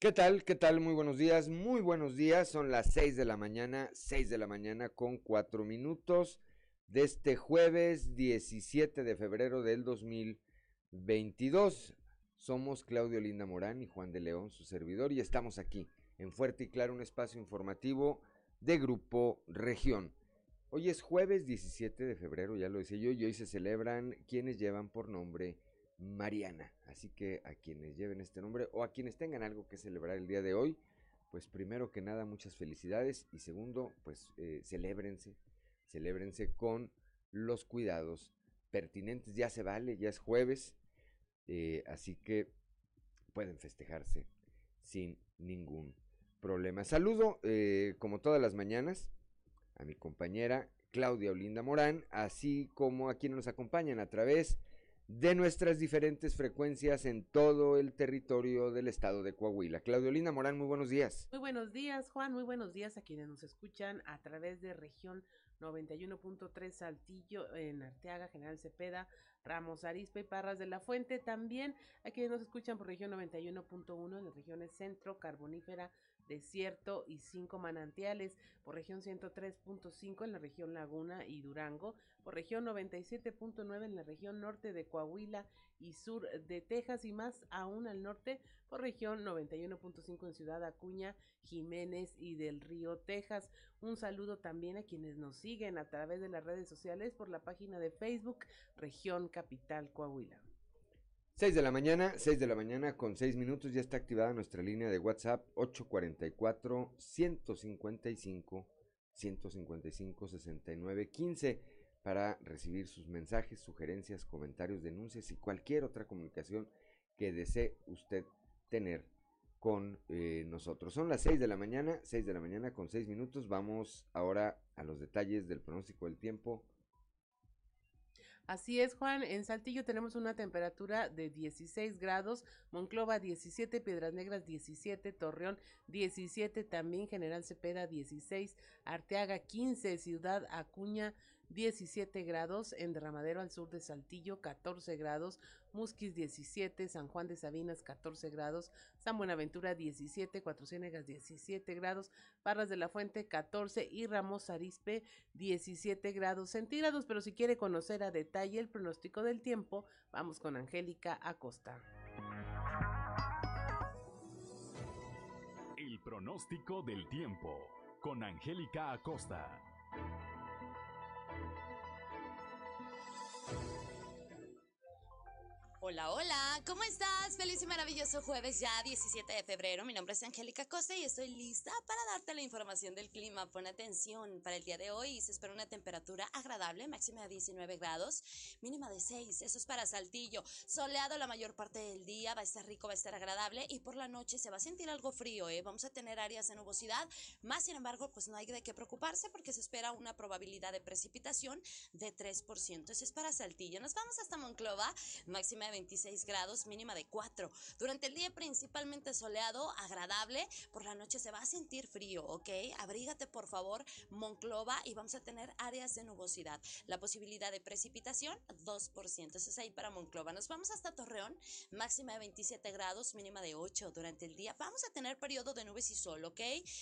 ¿Qué tal? ¿Qué tal? Muy buenos días, muy buenos días. Son las 6 de la mañana, 6 de la mañana con 4 minutos de este jueves 17 de febrero del 2022. Somos Claudio Linda Morán y Juan de León, su servidor, y estamos aquí en Fuerte y Claro, un espacio informativo de Grupo Región. Hoy es jueves 17 de febrero, ya lo decía yo, y hoy se celebran quienes llevan por nombre Mariana. Así que a quienes lleven este nombre o a quienes tengan algo que celebrar el día de hoy, pues primero que nada muchas felicidades y segundo, pues eh, celébrense, celébrense con los cuidados pertinentes. Ya se vale, ya es jueves, eh, así que pueden festejarse sin ningún problema. Saludo, eh, como todas las mañanas, a mi compañera Claudia Olinda Morán, así como a quienes nos acompañan a través de de nuestras diferentes frecuencias en todo el territorio del estado de Coahuila. Claudio Linda Morán, muy buenos días. Muy buenos días, Juan, muy buenos días a quienes nos escuchan a través de región 91.3 Saltillo en Arteaga, General Cepeda, Ramos Arispe y Parras de la Fuente. También a quienes nos escuchan por región 91.1 en las regiones centro, carbonífera, desierto y cinco manantiales, por región 103.5 en la región Laguna y Durango, por región 97.9 en la región norte de Coahuila y sur de Texas y más aún al norte por región 91.5 en Ciudad Acuña, Jiménez y del Río, Texas. Un saludo también a quienes nos siguen a través de las redes sociales por la página de Facebook Región Capital Coahuila. 6 de la mañana, 6 de la mañana con 6 minutos, ya está activada nuestra línea de WhatsApp 844 155 155 69 15 para recibir sus mensajes, sugerencias, comentarios, denuncias y cualquier otra comunicación que desee usted tener con eh, nosotros. Son las 6 de la mañana, 6 de la mañana con 6 minutos. Vamos ahora a los detalles del pronóstico del tiempo Así es, Juan. En Saltillo tenemos una temperatura de 16 grados, Monclova 17, Piedras Negras 17, Torreón 17, también General Cepeda 16, Arteaga 15, Ciudad Acuña 17 grados, en Derramadero al sur de Saltillo 14 grados, Musquis 17, San Juan de Sabinas 14 grados, San Buenaventura 17, Cuatro Ciénegas 17 grados, Parras de la Fuente 14 y Ramos Arispe 17 grados centígrados. Pero si quiere conocer a detalle el pronóstico del tiempo, vamos con Angélica Acosta. El pronóstico del tiempo con Angélica Acosta. Hola, hola, ¿cómo estás? Feliz y maravilloso jueves ya 17 de febrero. Mi nombre es Angélica Costa y estoy lista para darte la información del clima. Pon atención, para el día de hoy se espera una temperatura agradable, máxima de 19 grados, mínima de 6. Eso es para Saltillo. Soleado la mayor parte del día, va a estar rico, va a estar agradable y por la noche se va a sentir algo frío, ¿eh? Vamos a tener áreas de nubosidad, más sin embargo, pues no hay de qué preocuparse porque se espera una probabilidad de precipitación de 3%. Eso es para Saltillo. Nos vamos hasta Monclova, máxima 26 grados, mínima de 4. Durante el día principalmente soleado, agradable, por la noche se va a sentir frío, ¿ok? Abrígate por favor, Monclova, y vamos a tener áreas de nubosidad. La posibilidad de precipitación, 2%. Eso es ahí para Monclova. Nos vamos hasta Torreón, máxima de 27 grados, mínima de 8 durante el día. Vamos a tener periodo de nubes y sol, ¿ok?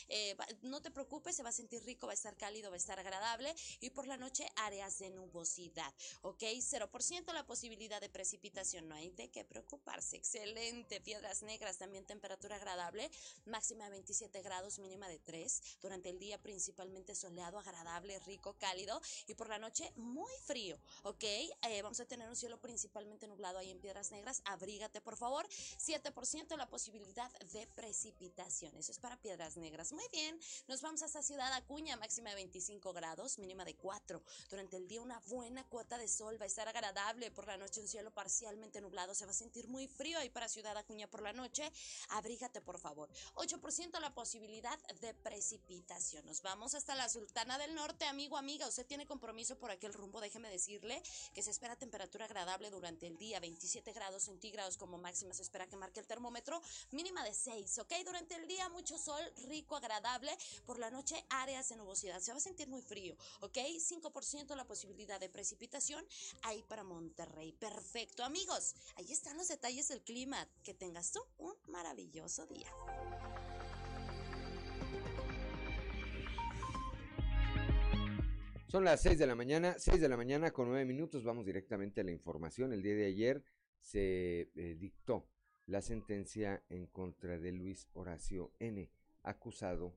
Eh, no te preocupes, se va a sentir rico, va a estar cálido, va a estar agradable, y por la noche áreas de nubosidad, ¿ok? 0% la posibilidad de precipitación no hay de qué preocuparse. Excelente. Piedras negras, también temperatura agradable, máxima de 27 grados, mínima de 3. Durante el día principalmente soleado, agradable, rico, cálido y por la noche muy frío, ¿ok? Eh, vamos a tener un cielo principalmente nublado ahí en Piedras Negras. Abrígate, por favor. 7% la posibilidad de precipitación. Eso es para Piedras Negras. Muy bien. Nos vamos hasta Ciudad Acuña, máxima de 25 grados, mínima de 4. Durante el día una buena cuota de sol, va a estar agradable. Por la noche un cielo parcialmente nublado, se va a sentir muy frío ahí para Ciudad Acuña por la noche. Abrígate, por favor. 8% la posibilidad de precipitación. Nos vamos hasta la Sultana del Norte, amigo, amiga. Usted tiene compromiso por aquel rumbo. Déjeme decirle que se espera temperatura agradable durante el día, 27 grados centígrados como máxima. Se espera que marque el termómetro, mínima de 6, ¿ok? Durante el día, mucho sol, rico, agradable. Por la noche, áreas de nubosidad. Se va a sentir muy frío, ¿ok? 5% la posibilidad de precipitación ahí para Monterrey. Perfecto, amigos. Amigos. Ahí están los detalles del clima. Que tengas tú un maravilloso día. Son las 6 de la mañana, 6 de la mañana con 9 minutos. Vamos directamente a la información. El día de ayer se eh, dictó la sentencia en contra de Luis Horacio N., acusado,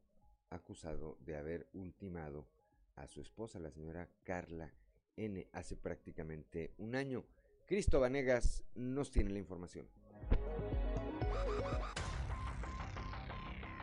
acusado de haber ultimado a su esposa, la señora Carla N., hace prácticamente un año. Cristo Vanegas nos tiene la información.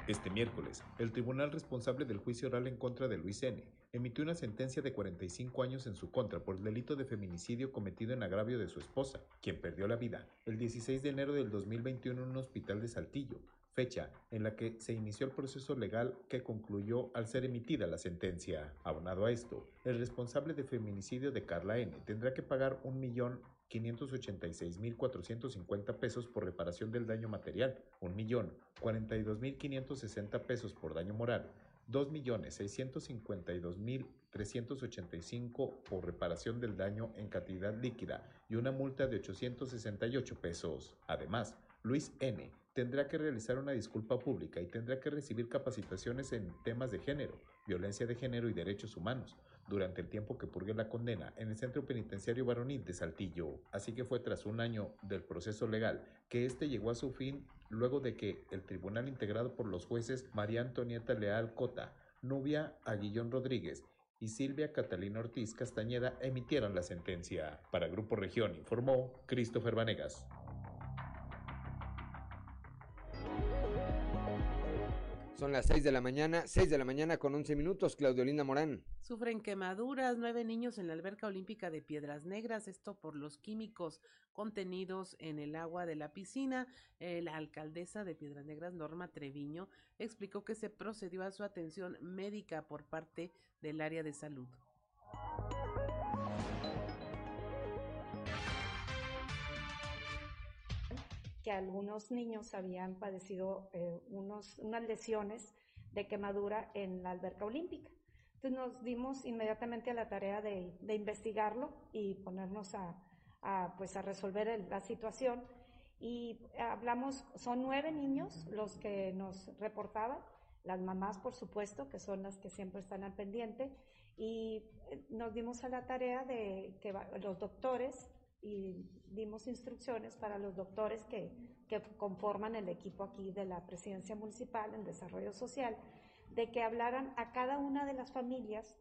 Este miércoles, el tribunal responsable del juicio oral en contra de Luis N. emitió una sentencia de 45 años en su contra por el delito de feminicidio cometido en agravio de su esposa, quien perdió la vida el 16 de enero del 2021 en un hospital de Saltillo, fecha en la que se inició el proceso legal que concluyó al ser emitida la sentencia. Abonado a esto, el responsable de feminicidio de Carla N. tendrá que pagar un millón 586.450 pesos por reparación del daño material, 1.042.560 pesos por daño moral, 2.652.385 por reparación del daño en cantidad líquida y una multa de 868 pesos. Además, Luis N. tendrá que realizar una disculpa pública y tendrá que recibir capacitaciones en temas de género, violencia de género y derechos humanos, durante el tiempo que purgue la condena en el Centro Penitenciario Varonil de Saltillo. Así que fue tras un año del proceso legal que este llegó a su fin luego de que el tribunal integrado por los jueces María Antonieta Leal Cota, Nubia Aguillón Rodríguez y Silvia Catalina Ortiz Castañeda emitieran la sentencia. Para Grupo Región informó Christopher Vanegas. Son las 6 de la mañana, 6 de la mañana con 11 minutos, Claudiolina Morán. Sufren quemaduras nueve niños en la alberca olímpica de Piedras Negras, esto por los químicos contenidos en el agua de la piscina. Eh, la alcaldesa de Piedras Negras, Norma Treviño, explicó que se procedió a su atención médica por parte del área de salud. Que algunos niños habían padecido eh, unos, unas lesiones de quemadura en la alberca olímpica. Entonces nos dimos inmediatamente a la tarea de, de investigarlo y ponernos a, a, pues a resolver la situación. Y hablamos, son nueve niños los que nos reportaban, las mamás por supuesto, que son las que siempre están al pendiente, y eh, nos dimos a la tarea de que los doctores y dimos instrucciones para los doctores que, que, conforman el equipo aquí de la presidencia municipal en desarrollo social, de que hablaran a cada una de las familias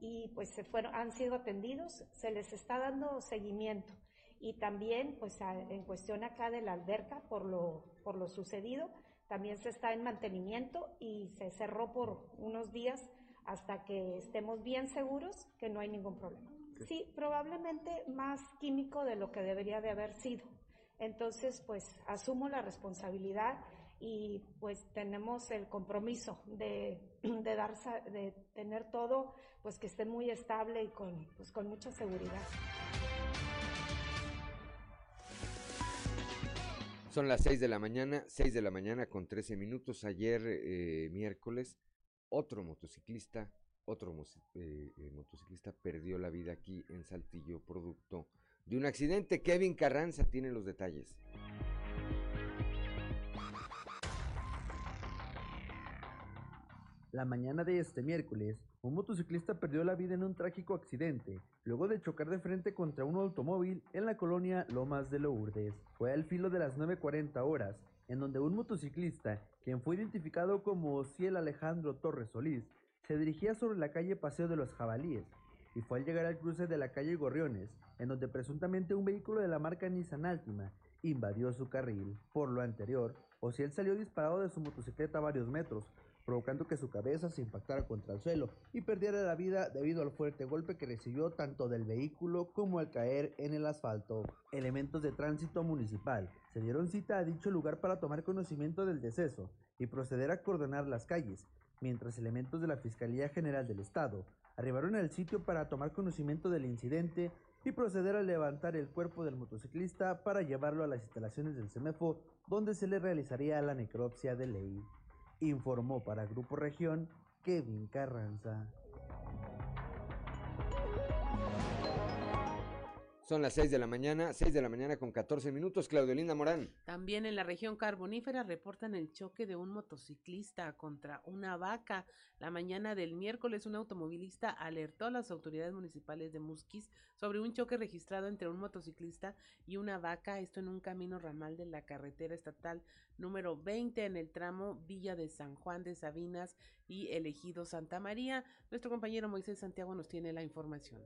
y pues se fueron, han sido atendidos, se les está dando seguimiento y también pues en cuestión acá de la alberca por lo, por lo sucedido, también se está en mantenimiento y se cerró por unos días hasta que estemos bien seguros que no hay ningún problema. Sí, probablemente más químico de lo que debería de haber sido. Entonces, pues asumo la responsabilidad y pues tenemos el compromiso de, de, dar, de tener todo pues que esté muy estable y con, pues, con mucha seguridad. Son las 6 de la mañana, 6 de la mañana con 13 minutos. Ayer, eh, miércoles, otro motociclista otro eh, eh, motociclista perdió la vida aquí en Saltillo, producto de un accidente. Kevin Carranza tiene los detalles. La mañana de este miércoles, un motociclista perdió la vida en un trágico accidente, luego de chocar de frente contra un automóvil en la colonia Lomas de Lourdes. Fue al filo de las 9.40 horas, en donde un motociclista, quien fue identificado como Ciel Alejandro Torres Solís, se dirigía sobre la calle Paseo de los Jabalíes y fue al llegar al cruce de la calle Gorriones, en donde presuntamente un vehículo de la marca Nissan Altima invadió su carril. Por lo anterior, Ociel salió disparado de su motocicleta a varios metros, provocando que su cabeza se impactara contra el suelo y perdiera la vida debido al fuerte golpe que recibió tanto del vehículo como al caer en el asfalto. Elementos de tránsito municipal se dieron cita a dicho lugar para tomar conocimiento del deceso y proceder a coordinar las calles, mientras elementos de la Fiscalía General del Estado arribaron al sitio para tomar conocimiento del incidente y proceder a levantar el cuerpo del motociclista para llevarlo a las instalaciones del CEMEFO, donde se le realizaría la necropsia de ley. Informó para Grupo Región Kevin Carranza. Son las 6 de la mañana, 6 de la mañana con 14 minutos. Claudio Linda Morán. También en la región carbonífera reportan el choque de un motociclista contra una vaca. La mañana del miércoles, un automovilista alertó a las autoridades municipales de Musquis sobre un choque registrado entre un motociclista y una vaca, esto en un camino ramal de la carretera estatal número 20 en el tramo Villa de San Juan de Sabinas y Elegido Santa María. Nuestro compañero Moisés Santiago nos tiene la información.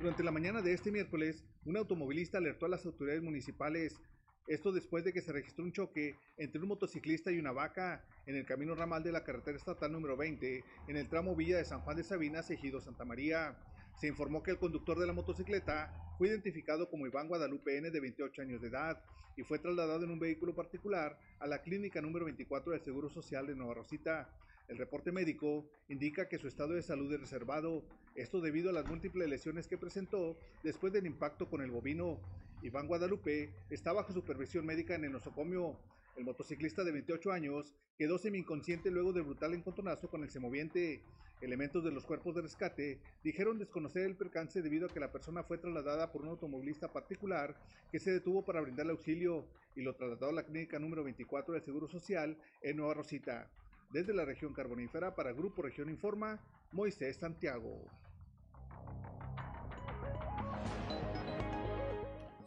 Durante la mañana de este miércoles, un automovilista alertó a las autoridades municipales, esto después de que se registró un choque entre un motociclista y una vaca en el camino ramal de la carretera estatal número 20, en el tramo Villa de San Juan de Sabinas, Ejido Santa María. Se informó que el conductor de la motocicleta fue identificado como Iván Guadalupe N de 28 años de edad y fue trasladado en un vehículo particular a la clínica número 24 del Seguro Social de Nueva Rosita. El reporte médico indica que su estado de salud es reservado, esto debido a las múltiples lesiones que presentó después del impacto con el bovino. Iván Guadalupe está bajo supervisión médica en el nosocomio. El motociclista de 28 años quedó semi-inconsciente luego del brutal encontronazo con el semoviente. Elementos de los cuerpos de rescate dijeron desconocer el percance debido a que la persona fue trasladada por un automovilista particular que se detuvo para brindarle auxilio y lo trasladó a la clínica número 24 del Seguro Social en Nueva Rosita. Desde la región carbonífera para Grupo Región Informa, Moisés Santiago.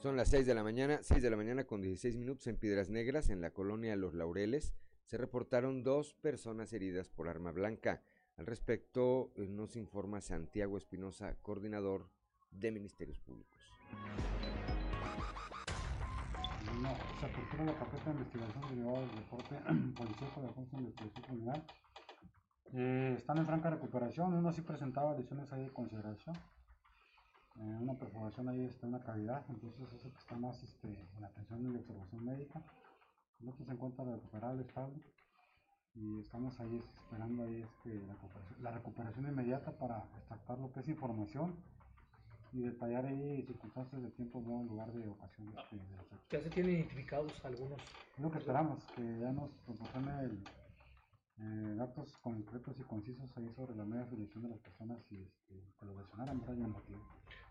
Son las 6 de la mañana, 6 de la mañana con 16 minutos en Piedras Negras, en la colonia Los Laureles. Se reportaron dos personas heridas por arma blanca. Al respecto, eh, nos informa Santiago Espinosa, coordinador de Ministerios Públicos. No, se apertura la carpeta de investigación derivada del reporte policial de la Fuerza de Investigación Criminal. Eh, están en franca recuperación, uno sí presentaba lesiones ahí de consideración. Eh, una perforación ahí está en la cavidad, entonces eso que está más este, en atención de la observación médica. El otro se encuentra recuperable, estable. Y estamos ahí esperando ahí este, la, recuperación, la recuperación inmediata para extractar lo que es información y detallar ahí circunstancias de tiempo, modo, lugar de ocasión este, de los hechos. Ya se tienen identificados algunos. Es lo que esperamos, que ya nos proporcione el, eh, datos concretos y concisos ahí sobre la media afiliación de las personas y este, que lo el motivo.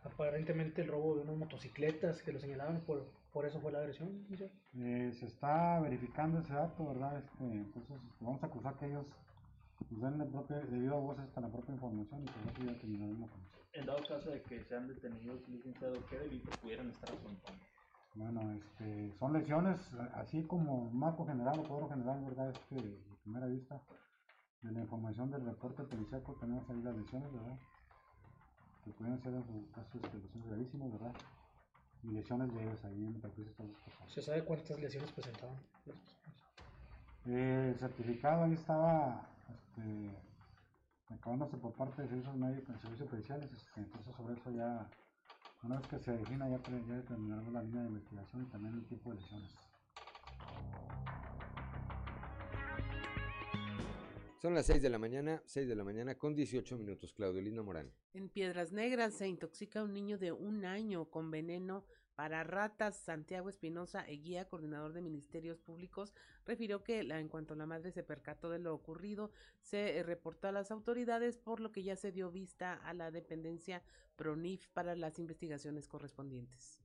Aparentemente el robo de unas motocicletas que lo señalaban, por, por eso fue la agresión. ¿sí? Eh, se está verificando ese dato, ¿verdad? Este, entonces este, vamos a acusar que ellos nos den la propia, debido a voces hasta la propia información y por eso ya terminaremos con eso. En dado caso de que sean detenidos, licenciado, ¿qué delito pudieran estar afrontando? Bueno, este, son lesiones, así como marco general o cuadro general, ¿verdad? Este, de primera vista, de la información del reporte policial, tenemos ahí las lesiones, ¿verdad? Que pueden ser en su caso este, lesiones gravísimas, ¿verdad? Y lesiones leves ahí en el ¿Se sabe cuántas lesiones presentaban? Eh, el certificado ahí estaba este, acabándose por parte de servicios médicos, servicios periciales, este, entonces sobre eso ya una vez que se defina ya, ya determinaremos la línea de investigación y también el tipo de lesiones. Son las 6 de la mañana, 6 de la mañana con 18 minutos, Claudio Linda Morán. En Piedras Negras se intoxica un niño de un año con veneno para ratas. Santiago Espinosa, guía coordinador de ministerios públicos, refirió que en cuanto la madre se percató de lo ocurrido, se eh, reportó a las autoridades, por lo que ya se dio vista a la dependencia PRONIF para las investigaciones correspondientes.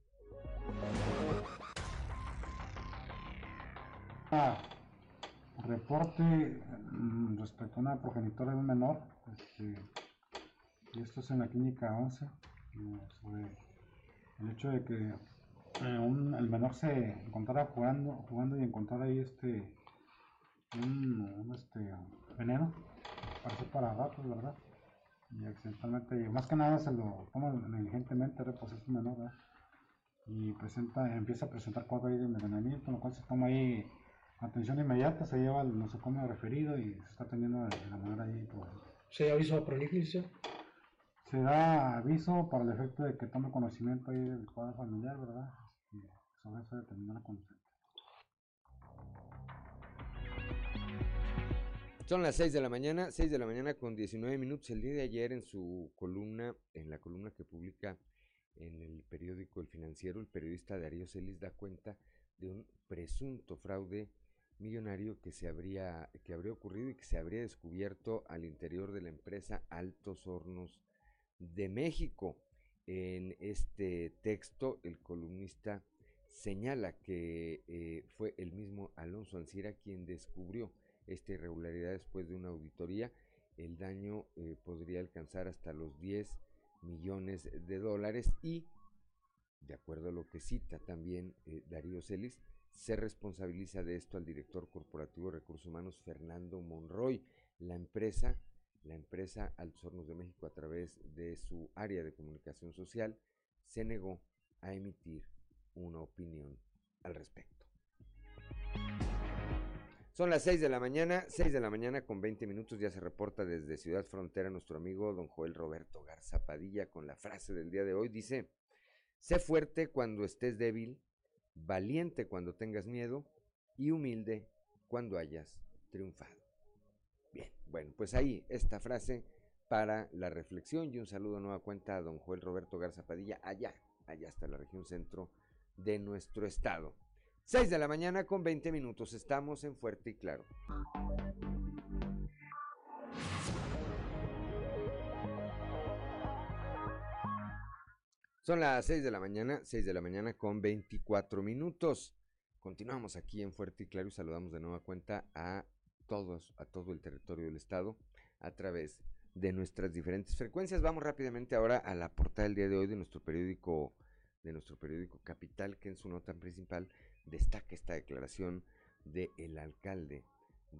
Ah, reporte mm, respecto a una progenitora de un menor, este, y esto es en la clínica 11, eh, sobre el hecho de que eh, un, el menor se encontrara jugando, jugando y encontrara ahí este un, este veneno, parece para ratos, ¿verdad? Y accidentalmente, más que nada se lo toma negligentemente, pues es un menor, ¿verdad? Y presenta, empieza a presentar cuadros ahí de envenenamiento, lo cual se toma ahí atención inmediata, se lleva al nosocomio referido y se está atendiendo de, la manera ahí. Por... ¿Se aviso a prolífice? Se da aviso para el efecto de que tome conocimiento ahí del cuadro familiar, ¿verdad? Sobre eso determina la conducta. Son las 6 de la mañana, 6 de la mañana con 19 minutos. El día de ayer en su columna, en la columna que publica en el periódico El Financiero, el periodista Darío Celis da cuenta de un presunto fraude millonario que se habría que habría ocurrido y que se habría descubierto al interior de la empresa Altos Hornos de México. En este texto, el columnista señala que eh, fue el mismo Alonso Ancira quien descubrió esta irregularidad después de una auditoría. El daño eh, podría alcanzar hasta los 10 millones de dólares y, de acuerdo a lo que cita también eh, Darío Celis, se responsabiliza de esto al director corporativo de recursos humanos Fernando Monroy. La empresa, la empresa Altos Hornos de México a través de su área de comunicación social se negó a emitir una opinión al respecto. Son las 6 de la mañana, 6 de la mañana con 20 minutos, ya se reporta desde Ciudad Frontera nuestro amigo don Joel Roberto Garza Padilla con la frase del día de hoy. Dice, sé fuerte cuando estés débil, valiente cuando tengas miedo y humilde cuando hayas triunfado. Bien, bueno, pues ahí esta frase para la reflexión y un saludo nueva cuenta a don Joel Roberto Garza Padilla, allá, allá hasta la región centro de nuestro estado. 6 de la mañana con 20 minutos. Estamos en Fuerte y Claro. Son las 6 de la mañana, 6 de la mañana con 24 minutos. Continuamos aquí en Fuerte y Claro y saludamos de nueva cuenta a todos, a todo el territorio del estado a través de nuestras diferentes frecuencias. Vamos rápidamente ahora a la portada del día de hoy de nuestro periódico de nuestro periódico Capital, que en su nota principal destaca esta declaración del el alcalde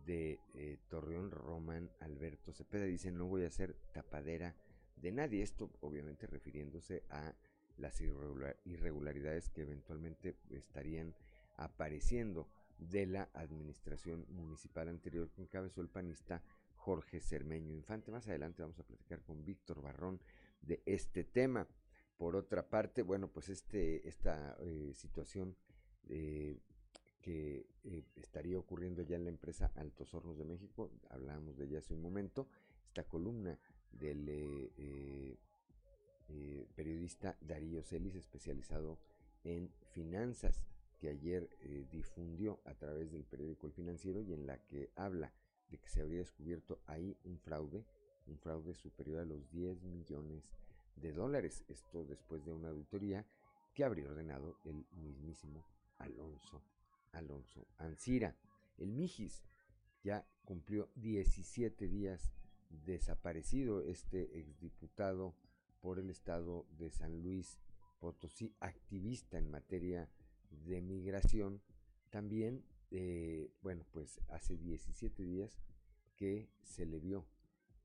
de eh, Torreón, Román Alberto Cepeda. Dice, no voy a ser tapadera de nadie. Esto obviamente refiriéndose a las irregularidades que eventualmente estarían apareciendo de la administración municipal anterior que encabezó el panista Jorge Cermeño Infante. Más adelante vamos a platicar con Víctor Barrón de este tema. Por otra parte, bueno, pues este, esta eh, situación eh, que eh, estaría ocurriendo ya en la empresa Altos Hornos de México, hablábamos de ella hace un momento, esta columna del periodista Darío Celis, especializado en finanzas, que ayer difundió a través del periódico El Financiero y en la que habla de que se habría descubierto ahí un fraude, un fraude superior a los 10 millones de de dólares. Esto después de una auditoría que habría ordenado el mismísimo Alonso, Alonso Ancira. El Mijis ya cumplió 17 días desaparecido este exdiputado por el estado de San Luis Potosí, activista en materia de migración. También, eh, bueno, pues hace 17 días que se le vio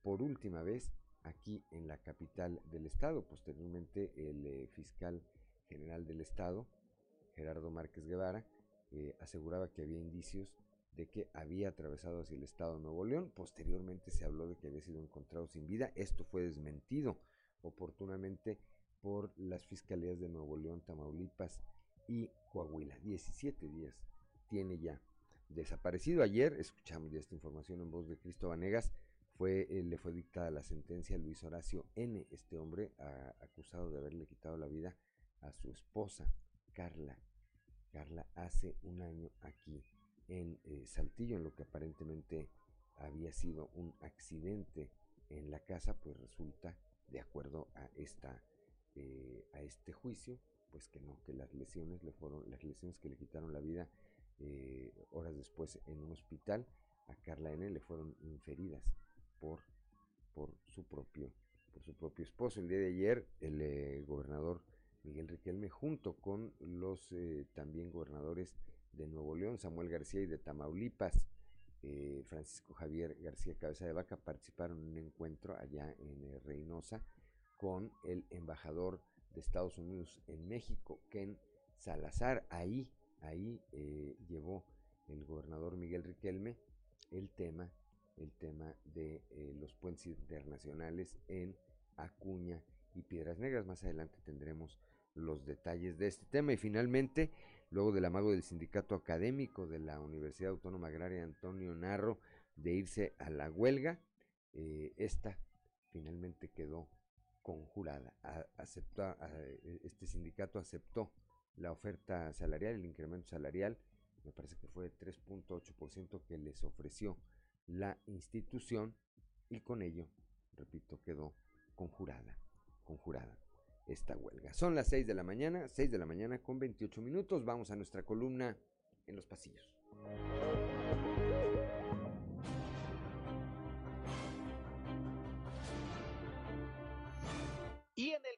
por última vez aquí en la capital del estado. Posteriormente el eh, fiscal general del estado, Gerardo Márquez Guevara, eh, aseguraba que había indicios de que había atravesado hacia el estado de Nuevo León. Posteriormente se habló de que había sido encontrado sin vida. Esto fue desmentido oportunamente por las fiscalías de Nuevo León, Tamaulipas y Coahuila. 17 días tiene ya desaparecido. Ayer escuchamos ya esta información en voz de Cristo Vanegas fue, eh, le fue dictada la sentencia a Luis Horacio N., este hombre acusado de haberle quitado la vida a su esposa, Carla. Carla hace un año aquí en eh, Saltillo, en lo que aparentemente había sido un accidente en la casa, pues resulta, de acuerdo a esta eh, a este juicio, pues que no, que las lesiones le fueron, las lesiones que le quitaron la vida horas después en un hospital, a Carla N le fueron inferidas por, por, su propio, por su propio esposo. El día de ayer, el eh, gobernador Miguel Riquelme, junto con los eh, también gobernadores de Nuevo León, Samuel García y de Tamaulipas, eh, Francisco Javier García Cabeza de Vaca, participaron en un encuentro allá en Reynosa con el embajador de Estados Unidos en México, Ken Salazar. Ahí, ahí llevó el gobernador Miguel Riquelme el tema el tema de eh, los puentes internacionales en Acuña y Piedras Negras. Más adelante tendremos los detalles de este tema. Y finalmente, luego del amago del sindicato académico de la Universidad Autónoma Agraria Antonio Narro de irse a la huelga, eh, esta finalmente quedó conjurada. este sindicato aceptó la oferta salarial, el incremento salarial me parece que fue 3.8% que les ofreció la institución y con ello, repito, quedó conjurada, conjurada esta huelga. Son las 6 de la mañana, 6 de la mañana con 28 minutos. Vamos a nuestra columna en los pasillos.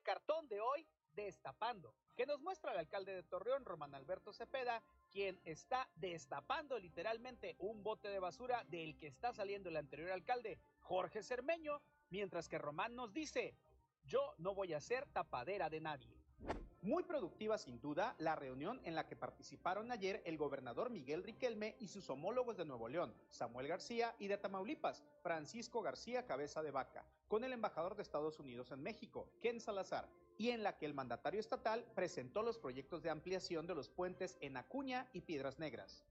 Cartón de hoy, destapando, que nos muestra el alcalde de Torreón, Román Alberto Cepeda, quien está destapando literalmente un bote de basura del que está saliendo el anterior alcalde, Jorge Cermeño, mientras que Román nos dice, yo no voy a ser tapadera de nadie. Muy productiva sin duda la reunión en la que participaron ayer el gobernador Miguel Riquelme y sus homólogos de Nuevo León, Samuel García, y de Tamaulipas, Francisco García Cabeza de Vaca, con el embajador de Estados Unidos en México, Ken Salazar, y en la que el mandatario estatal presentó los proyectos de ampliación de los puentes en Acuña y Piedras Negras.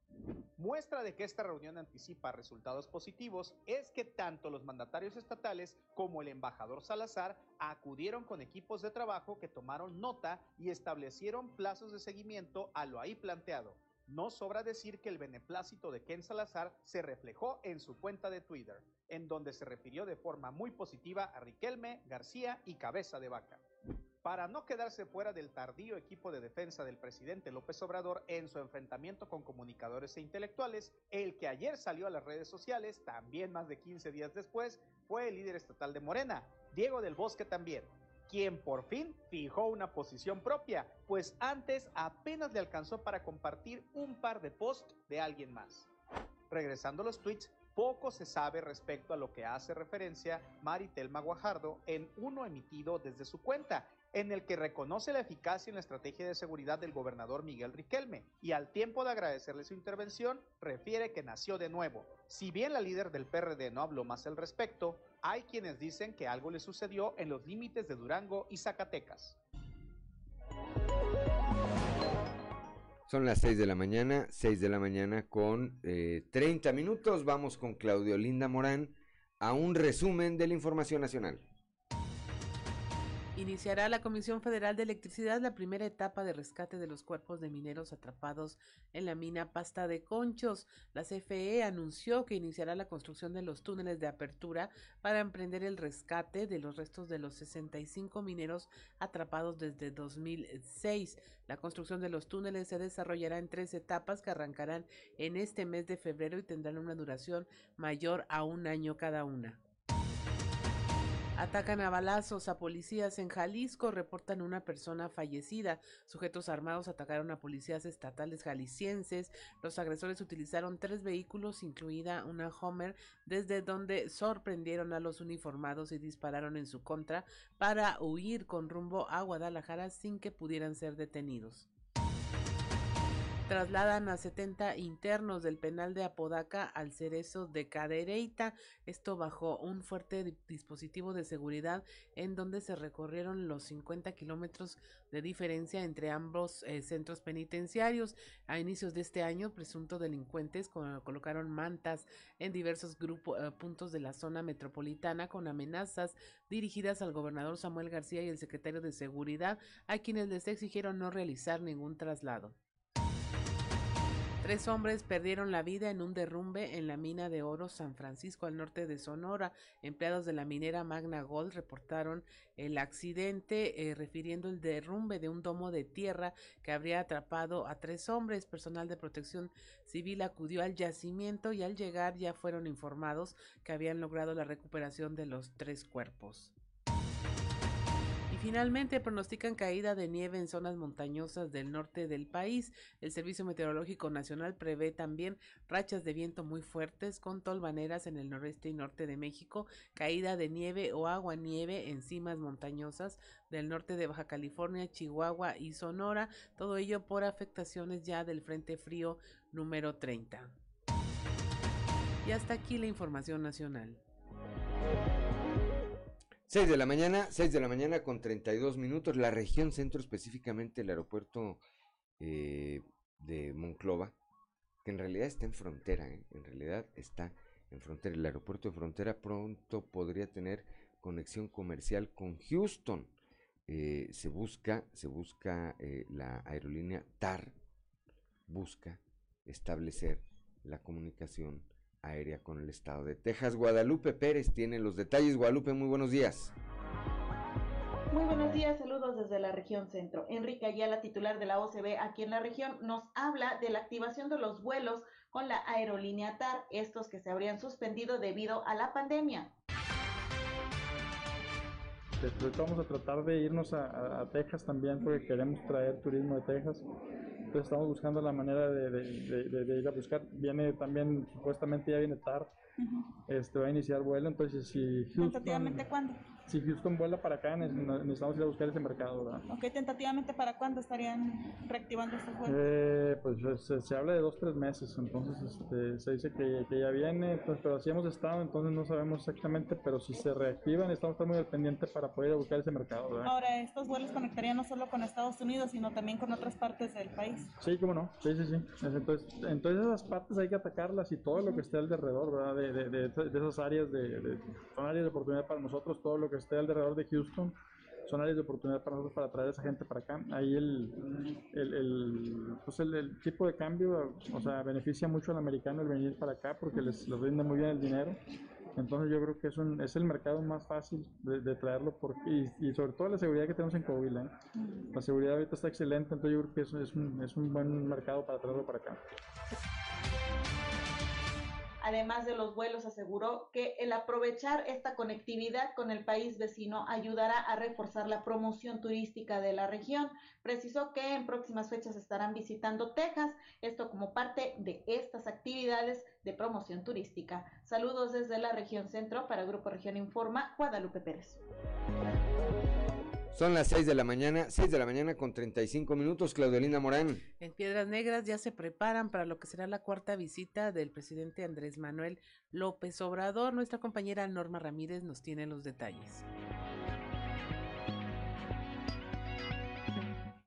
Muestra de que esta reunión anticipa resultados positivos es que tanto los mandatarios estatales como el embajador Salazar acudieron con equipos de trabajo que tomaron nota y establecieron plazos de seguimiento a lo ahí planteado. No sobra decir que el beneplácito de Ken Salazar se reflejó en su cuenta de Twitter, en donde se refirió de forma muy positiva a Riquelme, García y Cabeza de Vaca para no quedarse fuera del tardío equipo de defensa del presidente López Obrador en su enfrentamiento con comunicadores e intelectuales, el que ayer salió a las redes sociales, también más de 15 días después, fue el líder estatal de Morena, Diego del Bosque también, quien por fin fijó una posición propia, pues antes apenas le alcanzó para compartir un par de posts de alguien más. Regresando a los tweets, poco se sabe respecto a lo que hace referencia Maritelma Guajardo en uno emitido desde su cuenta, en el que reconoce la eficacia en la estrategia de seguridad del gobernador Miguel Riquelme y al tiempo de agradecerle su intervención, refiere que nació de nuevo. Si bien la líder del PRD no habló más al respecto, hay quienes dicen que algo le sucedió en los límites de Durango y Zacatecas. Son las 6 de la mañana, 6 de la mañana con eh, 30 minutos. Vamos con Claudio Linda Morán a un resumen de la información nacional. Iniciará la Comisión Federal de Electricidad la primera etapa de rescate de los cuerpos de mineros atrapados en la mina Pasta de Conchos. La CFE anunció que iniciará la construcción de los túneles de apertura para emprender el rescate de los restos de los 65 mineros atrapados desde 2006. La construcción de los túneles se desarrollará en tres etapas que arrancarán en este mes de febrero y tendrán una duración mayor a un año cada una. Atacan a balazos a policías en Jalisco, reportan una persona fallecida. Sujetos armados atacaron a policías estatales jaliscienses. Los agresores utilizaron tres vehículos, incluida una Homer, desde donde sorprendieron a los uniformados y dispararon en su contra para huir con rumbo a Guadalajara sin que pudieran ser detenidos trasladan a 70 internos del penal de Apodaca al cerezo de Cadereyta, esto bajo un fuerte dispositivo de seguridad en donde se recorrieron los 50 kilómetros de diferencia entre ambos eh, centros penitenciarios. A inicios de este año, presuntos delincuentes colocaron mantas en diversos eh, puntos de la zona metropolitana con amenazas dirigidas al gobernador Samuel García y el secretario de Seguridad, a quienes les exigieron no realizar ningún traslado. Tres hombres perdieron la vida en un derrumbe en la mina de oro San Francisco al norte de Sonora. Empleados de la minera Magna Gold reportaron el accidente eh, refiriendo el derrumbe de un domo de tierra que habría atrapado a tres hombres. Personal de protección civil acudió al yacimiento y al llegar ya fueron informados que habían logrado la recuperación de los tres cuerpos. Finalmente pronostican caída de nieve en zonas montañosas del norte del país. El Servicio Meteorológico Nacional prevé también rachas de viento muy fuertes con tolvaneras en el noreste y norte de México, caída de nieve o agua nieve en cimas montañosas del norte de Baja California, Chihuahua y Sonora, todo ello por afectaciones ya del Frente Frío número 30. Y hasta aquí la información nacional. 6 de la mañana, 6 de la mañana con 32 minutos, la región centro, específicamente el aeropuerto eh, de Monclova, que en realidad está en frontera, ¿eh? en realidad está en frontera. El aeropuerto de frontera pronto podría tener conexión comercial con Houston. Eh, se busca, se busca la aerolínea TAR, busca establecer la comunicación aérea con el estado de Texas. Guadalupe Pérez tiene los detalles. Guadalupe, muy buenos días. Muy buenos días, saludos desde la región centro. Enrique Ayala, titular de la OCB aquí en la región, nos habla de la activación de los vuelos con la aerolínea TAR, estos que se habrían suspendido debido a la pandemia. Después vamos a tratar de irnos a, a Texas también porque queremos traer turismo de Texas. Entonces estamos buscando la manera de, de, de, de ir a buscar. Viene también, supuestamente ya viene TAR, este, va a iniciar vuelo, entonces si Houston... ¿Tentativamente cuándo? Si Houston vuela para acá, necesitamos ir a buscar ese mercado, ¿verdad? Ok, tentativamente para cuándo estarían reactivando estos vuelos? Eh, pues se, se, habla de dos, tres meses, entonces este, se dice que, que ya viene, pues, pero así hemos estado, entonces no sabemos exactamente, pero si se reactivan, estamos muy al pendiente para poder ir a buscar ese mercado, ¿verdad? Ahora, estos vuelos conectarían no solo con Estados Unidos, sino también con otras partes del país. Sí, cómo no, sí, sí, sí. Entonces, entonces esas partes hay que atacarlas y todo lo que esté alrededor, ¿verdad? De, de, de, de esas áreas, de, son áreas de oportunidad para nosotros, todo lo que esté alrededor de Houston son áreas de oportunidad para nosotros para traer a esa gente para acá. Ahí el, el, el, pues el, el, tipo de cambio, o sea, beneficia mucho al americano el venir para acá porque les, les rinde muy bien el dinero. Entonces yo creo que es, un, es el mercado más fácil de, de traerlo porque, y, y, sobre todo la seguridad que tenemos en Coahuila. ¿eh? La seguridad ahorita está excelente, entonces yo creo que eso es un, es un buen mercado para traerlo para acá. Además de los vuelos, aseguró que el aprovechar esta conectividad con el país vecino ayudará a reforzar la promoción turística de la región. Precisó que en próximas fechas estarán visitando Texas, esto como parte de estas actividades de promoción turística. Saludos desde la región centro para Grupo Región Informa, Guadalupe Pérez. Son las 6 de la mañana, 6 de la mañana con 35 minutos, Claudelina Morán. En Piedras Negras ya se preparan para lo que será la cuarta visita del presidente Andrés Manuel López Obrador. Nuestra compañera Norma Ramírez nos tiene los detalles.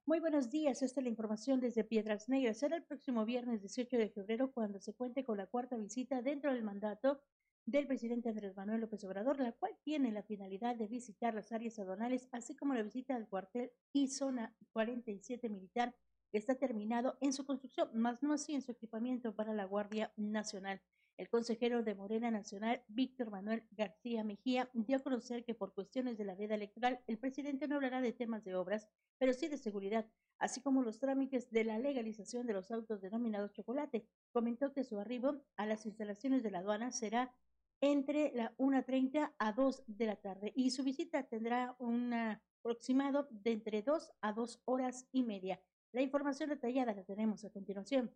Muy buenos días, esta es la información desde Piedras Negras. Será el próximo viernes 18 de febrero cuando se cuente con la cuarta visita dentro del mandato del presidente Andrés Manuel López Obrador, la cual tiene la finalidad de visitar las áreas aduanales, así como la visita al cuartel y zona 47 militar, que está terminado en su construcción, más no así en su equipamiento para la Guardia Nacional. El consejero de Morena Nacional, Víctor Manuel García Mejía, dio a conocer que por cuestiones de la veda electoral, el presidente no hablará de temas de obras, pero sí de seguridad, así como los trámites de la legalización de los autos denominados chocolate. Comentó que su arribo a las instalaciones de la aduana será entre la 1.30 a 2 de la tarde y su visita tendrá un aproximado de entre 2 a 2 horas y media. La información detallada la tenemos a continuación.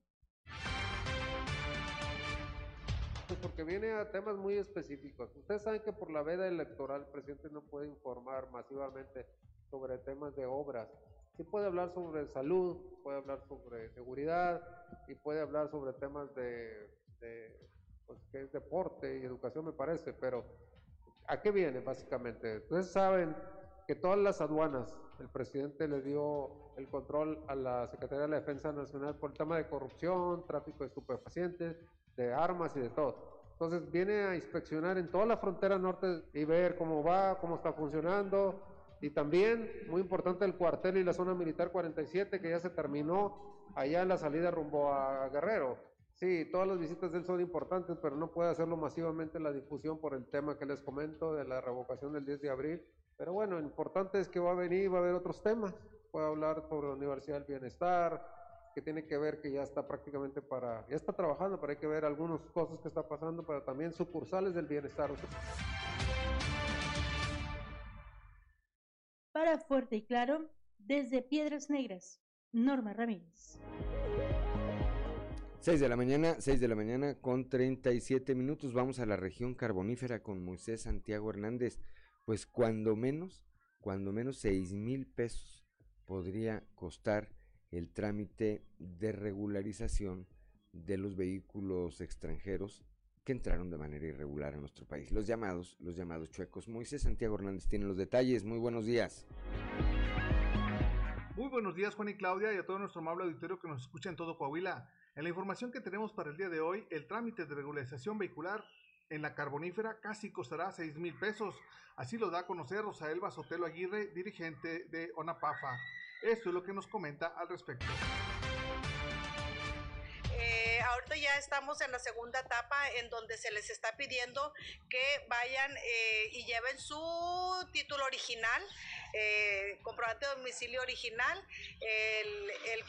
Pues porque viene a temas muy específicos. Ustedes saben que por la veda electoral el presidente no puede informar masivamente sobre temas de obras. Sí puede hablar sobre salud, puede hablar sobre seguridad y puede hablar sobre temas de, de pues, que es deporte y educación me parece, pero ¿a qué viene básicamente? Ustedes saben que todas las aduanas, el presidente le dio el control a la Secretaría de la Defensa Nacional por el tema de corrupción, tráfico de estupefacientes, de armas y de todo. Entonces viene a inspeccionar en toda la frontera norte y ver cómo va, cómo está funcionando. Y también, muy importante, el cuartel y la zona militar 47 que ya se terminó allá en la salida rumbo a Guerrero. Sí, todas las visitas de él son importantes, pero no puede hacerlo masivamente la difusión por el tema que les comento de la revocación del 10 de abril. Pero bueno, lo importante es que va a venir, va a haber otros temas. Puede hablar sobre la Universidad del Bienestar, que tiene que ver que ya está prácticamente para, ya está trabajando, pero hay que ver algunas cosas que está pasando, pero también sucursales del bienestar. Para Fuerte y Claro, desde Piedras Negras, Norma Ramírez. 6 de la mañana, 6 de la mañana con 37 minutos. Vamos a la región carbonífera con Moisés Santiago Hernández. Pues cuando menos, cuando menos 6 mil pesos podría costar el trámite de regularización de los vehículos extranjeros que entraron de manera irregular a nuestro país. Los llamados, los llamados chuecos. Moisés Santiago Hernández tiene los detalles. Muy buenos días. Muy buenos días, Juan y Claudia, y a todo nuestro amable auditorio que nos escucha en todo Coahuila. En la información que tenemos para el día de hoy, el trámite de regularización vehicular en la carbonífera casi costará 6 mil pesos. Así lo da a conocer Rosaelba Sotelo Aguirre, dirigente de ONAPAFA. Esto es lo que nos comenta al respecto. Ahorita ya estamos en la segunda etapa en donde se les está pidiendo que vayan eh, y lleven su título original, eh, comprobante de domicilio original, el, el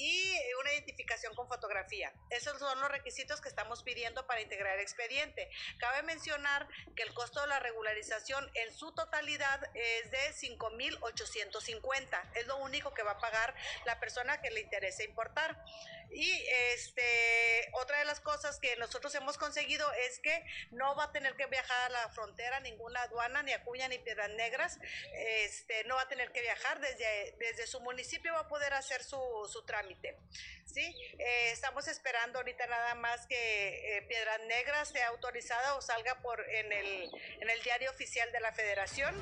y una identificación con fotografía. Esos son los requisitos que estamos pidiendo para integrar el expediente. Cabe mencionar que el costo de la regularización en su totalidad es de 5.850. Es lo único que va a pagar la persona que le interese importar. Y este, otra de las cosas que nosotros hemos conseguido es que no va a tener que viajar a la frontera, ninguna aduana, ni Acuña, ni Piedras Negras. Este, no va a tener que viajar desde, desde su municipio, va a poder hacer su, su trámite. ¿sí? Eh, estamos esperando ahorita nada más que eh, Piedras Negras sea autorizada o salga por, en, el, en el diario oficial de la Federación.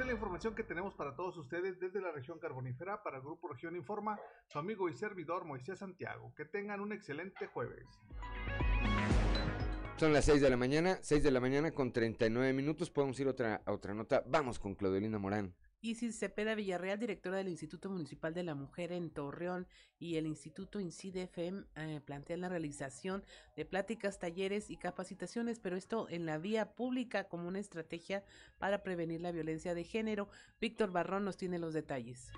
Es la información que tenemos para todos ustedes desde la región carbonífera. Para el Grupo Región Informa, su amigo y servidor Moisés Santiago. Que tengan un excelente jueves. Son las 6 de la mañana, 6 de la mañana con 39 minutos. Podemos ir otra, a otra nota. Vamos con Claudelina Morán. Isis Cepeda Villarreal, directora del Instituto Municipal de la Mujer en Torreón y el Instituto INCIDE-FM eh, plantean la realización de pláticas, talleres y capacitaciones, pero esto en la vía pública como una estrategia para prevenir la violencia de género. Víctor Barrón nos tiene los detalles.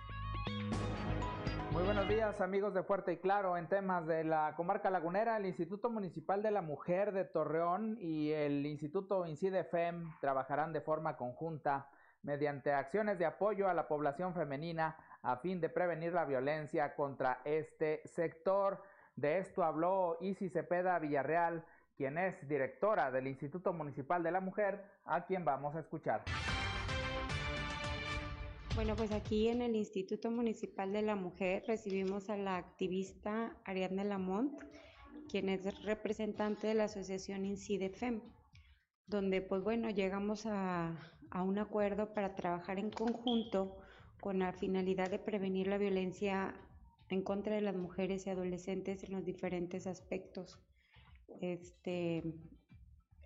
Muy buenos días amigos de Fuerte y Claro. En temas de la comarca lagunera, el Instituto Municipal de la Mujer de Torreón y el Instituto INCIDE-FEM trabajarán de forma conjunta mediante acciones de apoyo a la población femenina a fin de prevenir la violencia contra este sector. De esto habló Isis Cepeda Villarreal, quien es directora del Instituto Municipal de la Mujer, a quien vamos a escuchar. Bueno, pues aquí en el Instituto Municipal de la Mujer recibimos a la activista Ariadna Lamont, quien es representante de la asociación INCIDEFEM, donde pues bueno, llegamos a, a un acuerdo para trabajar en conjunto con la finalidad de prevenir la violencia en contra de las mujeres y adolescentes en los diferentes aspectos, este,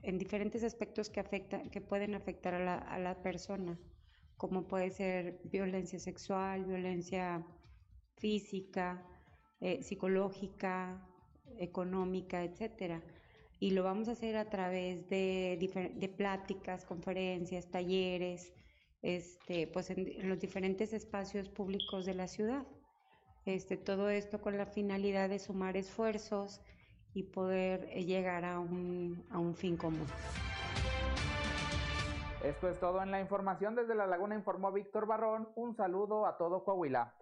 en diferentes aspectos que, afectan, que pueden afectar a la, a la persona, como puede ser violencia sexual, violencia física, eh, psicológica, económica, etcétera y lo vamos a hacer a través de, de pláticas, conferencias, talleres, este, pues en, los diferentes espacios públicos de la ciudad. Este, todo esto con la finalidad de sumar esfuerzos y poder eh, llegar a un, a un fin común. Esto es todo en la información. Desde La Laguna informó Víctor Barrón. Un saludo a todo Coahuila.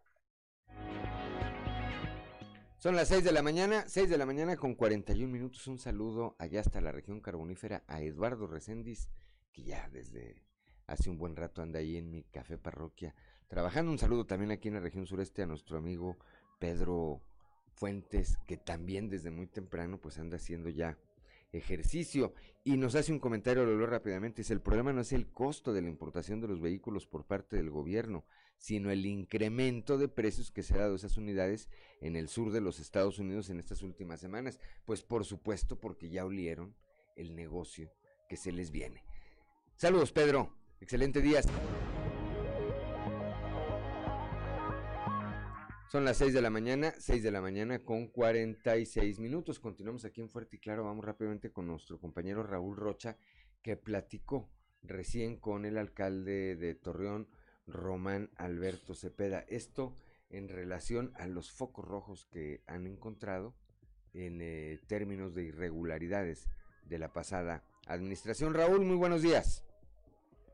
Son las 6 de la mañana, 6 de la mañana con 41 minutos. Un saludo allá hasta la región carbonífera a Eduardo Recendis, que ya desde hace un buen rato anda ahí en mi café parroquia trabajando. Un saludo también aquí en la región sureste a nuestro amigo Pedro Fuentes, que también desde muy temprano pues anda haciendo ya ejercicio y nos hace un comentario, lo leo rápidamente, dice, el problema no es el costo de la importación de los vehículos por parte del gobierno, sino el incremento de precios que se ha dado esas unidades en el sur de los Estados Unidos en estas últimas semanas. Pues por supuesto, porque ya olieron el negocio que se les viene. Saludos, Pedro. Excelente día. Son las 6 de la mañana, 6 de la mañana con 46 minutos. Continuamos aquí en Fuerte y Claro. Vamos rápidamente con nuestro compañero Raúl Rocha, que platicó recién con el alcalde de Torreón, Román Alberto Cepeda. Esto en relación a los focos rojos que han encontrado en eh, términos de irregularidades de la pasada administración. Raúl, muy buenos días.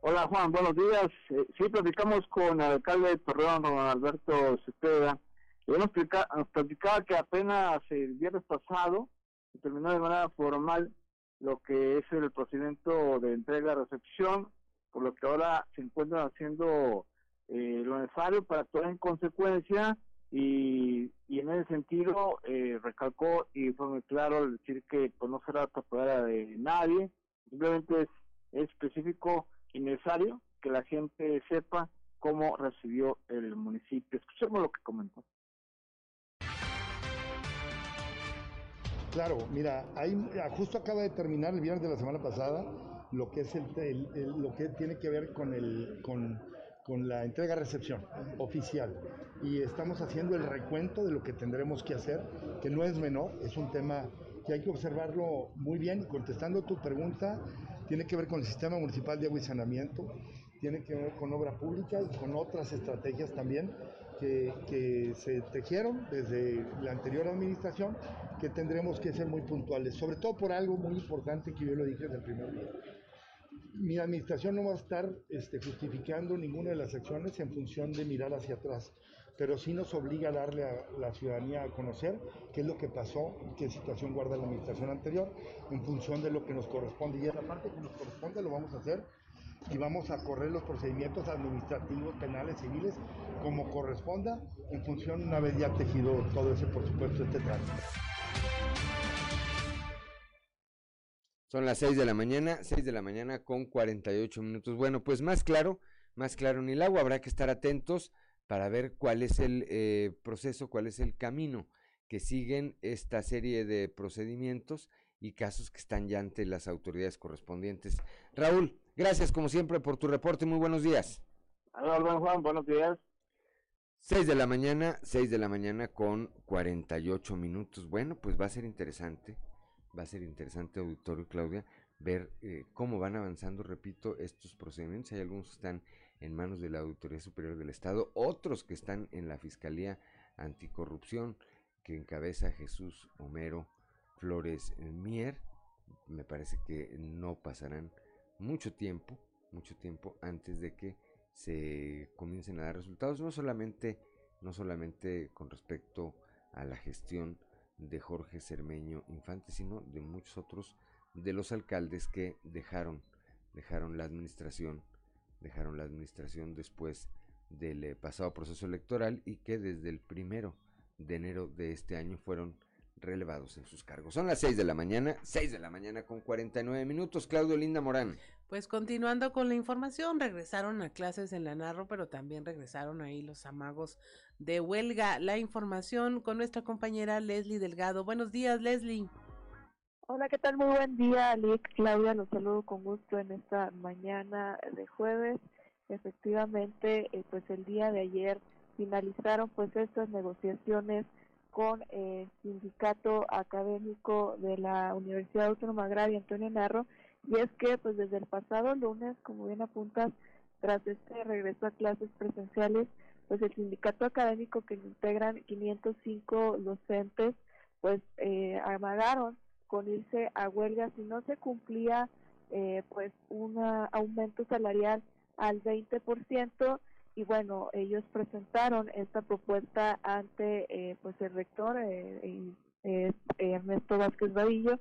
Hola Juan, buenos días. Eh, sí, platicamos con el alcalde de Torreón, Román Alberto Cepeda. Y nos, nos platicaba que apenas el viernes pasado terminó de manera formal lo que es el procedimiento de entrega-recepción por lo que ahora se encuentran haciendo eh, lo necesario para actuar en consecuencia y, en ese sentido eh, recalcó y fue muy claro al decir que pues, no será tapadera de nadie, simplemente es, específico y necesario que la gente sepa cómo recibió el municipio. Escuchemos lo que comentó. Claro, mira, hay, justo acaba de terminar el viernes de la semana pasada lo que es el, lo que tiene que ver con el con, con la entrega-recepción oficial y estamos haciendo el recuento de lo que tendremos que hacer, que no es menor, es un tema que hay que observarlo muy bien. Contestando tu pregunta, tiene que ver con el sistema municipal de agua y saneamiento, tiene que ver con obra pública y con otras estrategias también que, que, se tejieron desde la anterior administración que tendremos que ser muy puntuales, sobre todo por algo muy importante que yo lo dije desde el primer día mi administración no va a estar este, justificando ninguna de las acciones en función de mirar hacia atrás, pero sí nos obliga a darle a la ciudadanía a conocer qué es lo que pasó, qué situación guarda la administración anterior, en función de lo que nos corresponde. Y esa parte que nos corresponde lo vamos a hacer y vamos a correr los procedimientos administrativos, penales, civiles, como corresponda, en función, una vez ya tejido todo ese, por supuesto, este trámite. Son las 6 de la mañana, 6 de la mañana con 48 minutos. Bueno, pues más claro, más claro ni el agua. Habrá que estar atentos para ver cuál es el eh, proceso, cuál es el camino que siguen esta serie de procedimientos y casos que están ya ante las autoridades correspondientes. Raúl, gracias como siempre por tu reporte. Muy buenos días. Hola, Juan, buenos días. 6 de la mañana, 6 de la mañana con 48 minutos. Bueno, pues va a ser interesante va a ser interesante, auditorio Claudia, ver eh, cómo van avanzando, repito, estos procedimientos. Hay algunos que están en manos de la Auditoría Superior del Estado, otros que están en la Fiscalía Anticorrupción, que encabeza Jesús Homero Flores Mier. Me parece que no pasarán mucho tiempo, mucho tiempo antes de que se comiencen a dar resultados, no solamente, no solamente con respecto a la gestión de Jorge Cermeño Infante, sino de muchos otros de los alcaldes que dejaron, dejaron la administración, dejaron la administración después del eh, pasado proceso electoral y que desde el primero de enero de este año fueron relevados en sus cargos. Son las 6 de la mañana, 6 de la mañana con 49 minutos. Claudio Linda Morán. Pues continuando con la información, regresaron a clases en la Narro, pero también regresaron ahí los amagos de huelga. La información con nuestra compañera Leslie Delgado. Buenos días, Leslie. Hola, ¿qué tal? Muy buen día, Alex, Claudia, los saludo con gusto en esta mañana de jueves. Efectivamente, eh, pues el día de ayer finalizaron pues estas negociaciones con el sindicato académico de la Universidad Autónoma Agraria Antonio Narro y es que pues desde el pasado lunes, como bien apuntas, tras este regreso a clases presenciales, pues el sindicato académico que integran 505 docentes pues eh, amagaron con irse a huelga si no se cumplía eh, pues un aumento salarial al 20% y bueno, ellos presentaron esta propuesta ante eh, pues el rector eh, eh, Ernesto Vázquez Vadillo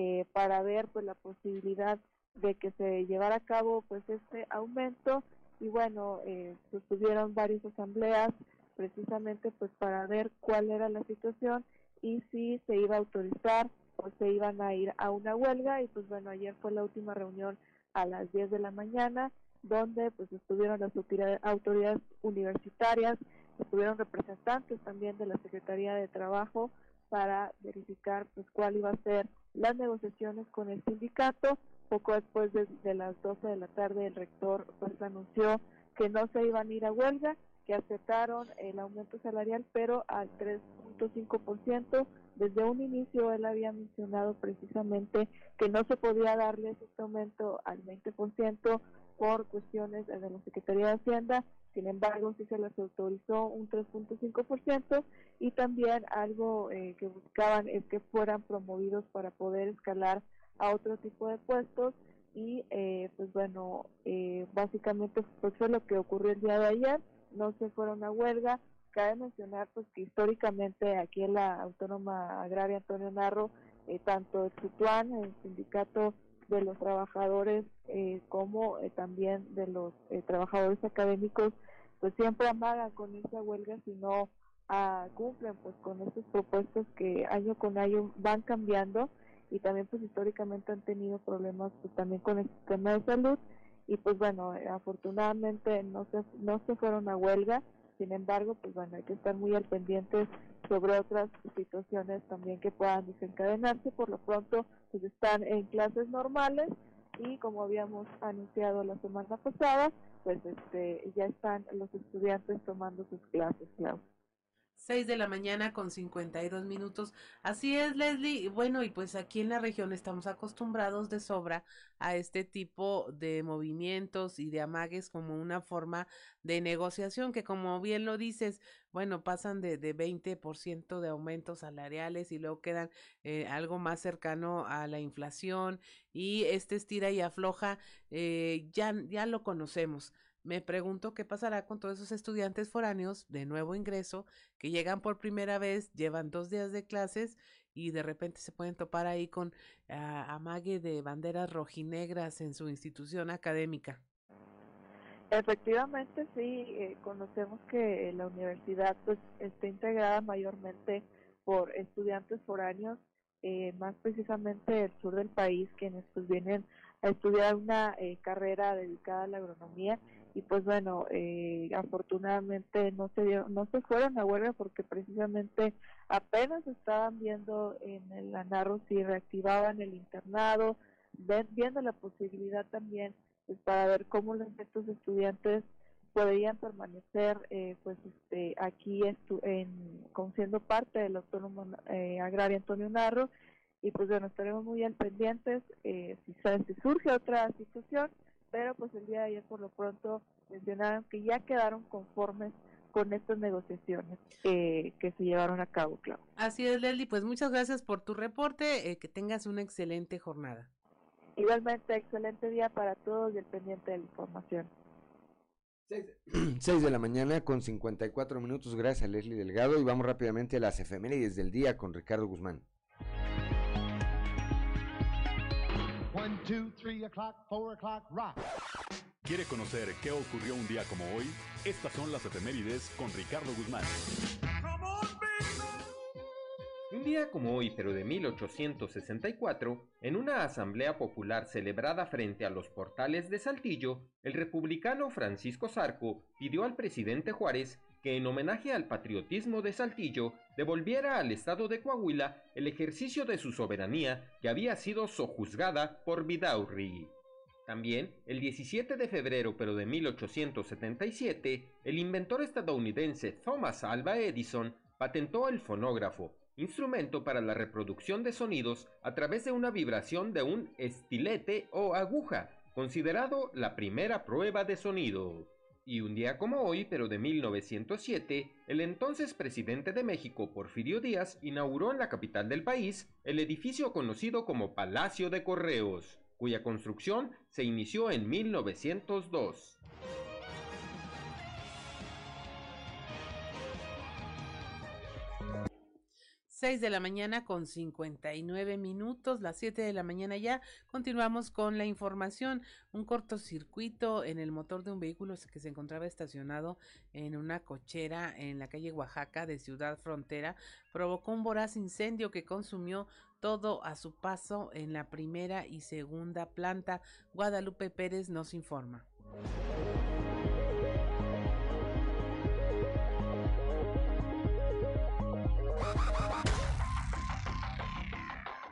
eh, para ver pues la posibilidad de que se llevara a cabo pues este aumento. Y bueno, eh, pues tuvieron varias asambleas precisamente pues para ver cuál era la situación y si se iba a autorizar o se iban a ir a una huelga. Y pues bueno, ayer fue la última reunión a las 10 de la mañana donde pues estuvieron las autoridades universitarias, estuvieron representantes también de la Secretaría de Trabajo para verificar pues cuál iba a ser las negociaciones con el sindicato. Poco después de, las 12 de la tarde el rector pues anunció que no se iban a ir a huelga, que aceptaron el aumento salarial pero al 3.5%. Desde un inicio él había mencionado precisamente que no se podía darle este aumento al 20% por cuestiones de la Secretaría de Hacienda, sin embargo sí se les autorizó un 3.5% y también algo eh, que buscaban es que fueran promovidos para poder escalar a otro tipo de puestos y eh, pues bueno, eh, básicamente pues fue lo que ocurrió el día de ayer, no se fueron a huelga, cabe mencionar pues que históricamente aquí en la Autónoma Agraria Antonio Narro, tanto el Situán, el sindicato de los trabajadores eh, como eh, también de los eh, trabajadores académicos pues siempre amagan con esa huelga si no ah, cumplen pues con esas propuestas que año con año van cambiando y también pues históricamente han tenido problemas pues también con el sistema de salud y pues bueno afortunadamente no se no se fueron a huelga sin embargo pues bueno hay que estar muy al pendiente sobre otras situaciones también que puedan desencadenarse. Por lo pronto pues están en clases normales y como habíamos anunciado la semana pasada, pues este ya están los estudiantes tomando sus clases, Clau. 6 de la mañana con 52 minutos. Así es, Leslie. Bueno, y pues aquí en la región estamos acostumbrados de sobra a este tipo de movimientos y de amagues como una forma de negociación que como bien lo dices, bueno, pasan de, de 20% de aumentos salariales y luego quedan eh, algo más cercano a la inflación y este estira y afloja, eh, ya, ya lo conocemos. Me pregunto qué pasará con todos esos estudiantes foráneos de nuevo ingreso que llegan por primera vez, llevan dos días de clases y de repente se pueden topar ahí con uh, amague de banderas rojinegras en su institución académica. Efectivamente, sí, eh, conocemos que la universidad pues está integrada mayormente por estudiantes foráneos, eh, más precisamente del sur del país, quienes pues vienen a estudiar una eh, carrera dedicada a la agronomía y pues bueno eh, afortunadamente no se dio, no se fueron a huelga porque precisamente apenas estaban viendo en el Anarro si reactivaban el internado viendo la posibilidad también pues para ver cómo los, estos estudiantes podrían permanecer eh, pues este aquí estu en, con siendo parte del autónomo eh, agrario Antonio Narro y pues bueno estaremos muy al pendientes eh, si surge otra situación pero pues el día de ayer por lo pronto mencionaron que ya quedaron conformes con estas negociaciones eh, que se llevaron a cabo, claro. Así es, Leslie, pues muchas gracias por tu reporte, eh, que tengas una excelente jornada. Igualmente, excelente día para todos y el pendiente de la información. 6 de la mañana con 54 minutos, gracias a Leslie Delgado y vamos rápidamente a las efemérides del día con Ricardo Guzmán. One, two, three o'clock, four o'clock, rock. ¿Quiere conocer qué ocurrió un día como hoy? Estas son las efemérides con Ricardo Guzmán. Un día como hoy, pero de 1864, en una asamblea popular celebrada frente a los portales de Saltillo, el republicano Francisco Zarco pidió al presidente Juárez que en homenaje al patriotismo de Saltillo devolviera al estado de Coahuila el ejercicio de su soberanía que había sido sojuzgada por Vidaurri. También, el 17 de febrero pero de 1877, el inventor estadounidense Thomas Alva Edison patentó el fonógrafo, instrumento para la reproducción de sonidos a través de una vibración de un estilete o aguja, considerado la primera prueba de sonido. Y un día como hoy, pero de 1907, el entonces presidente de México, Porfirio Díaz, inauguró en la capital del país el edificio conocido como Palacio de Correos, cuya construcción se inició en 1902. 6 de la mañana con 59 minutos, las 7 de la mañana ya. Continuamos con la información. Un cortocircuito en el motor de un vehículo que se encontraba estacionado en una cochera en la calle Oaxaca de Ciudad Frontera provocó un voraz incendio que consumió todo a su paso en la primera y segunda planta. Guadalupe Pérez nos informa.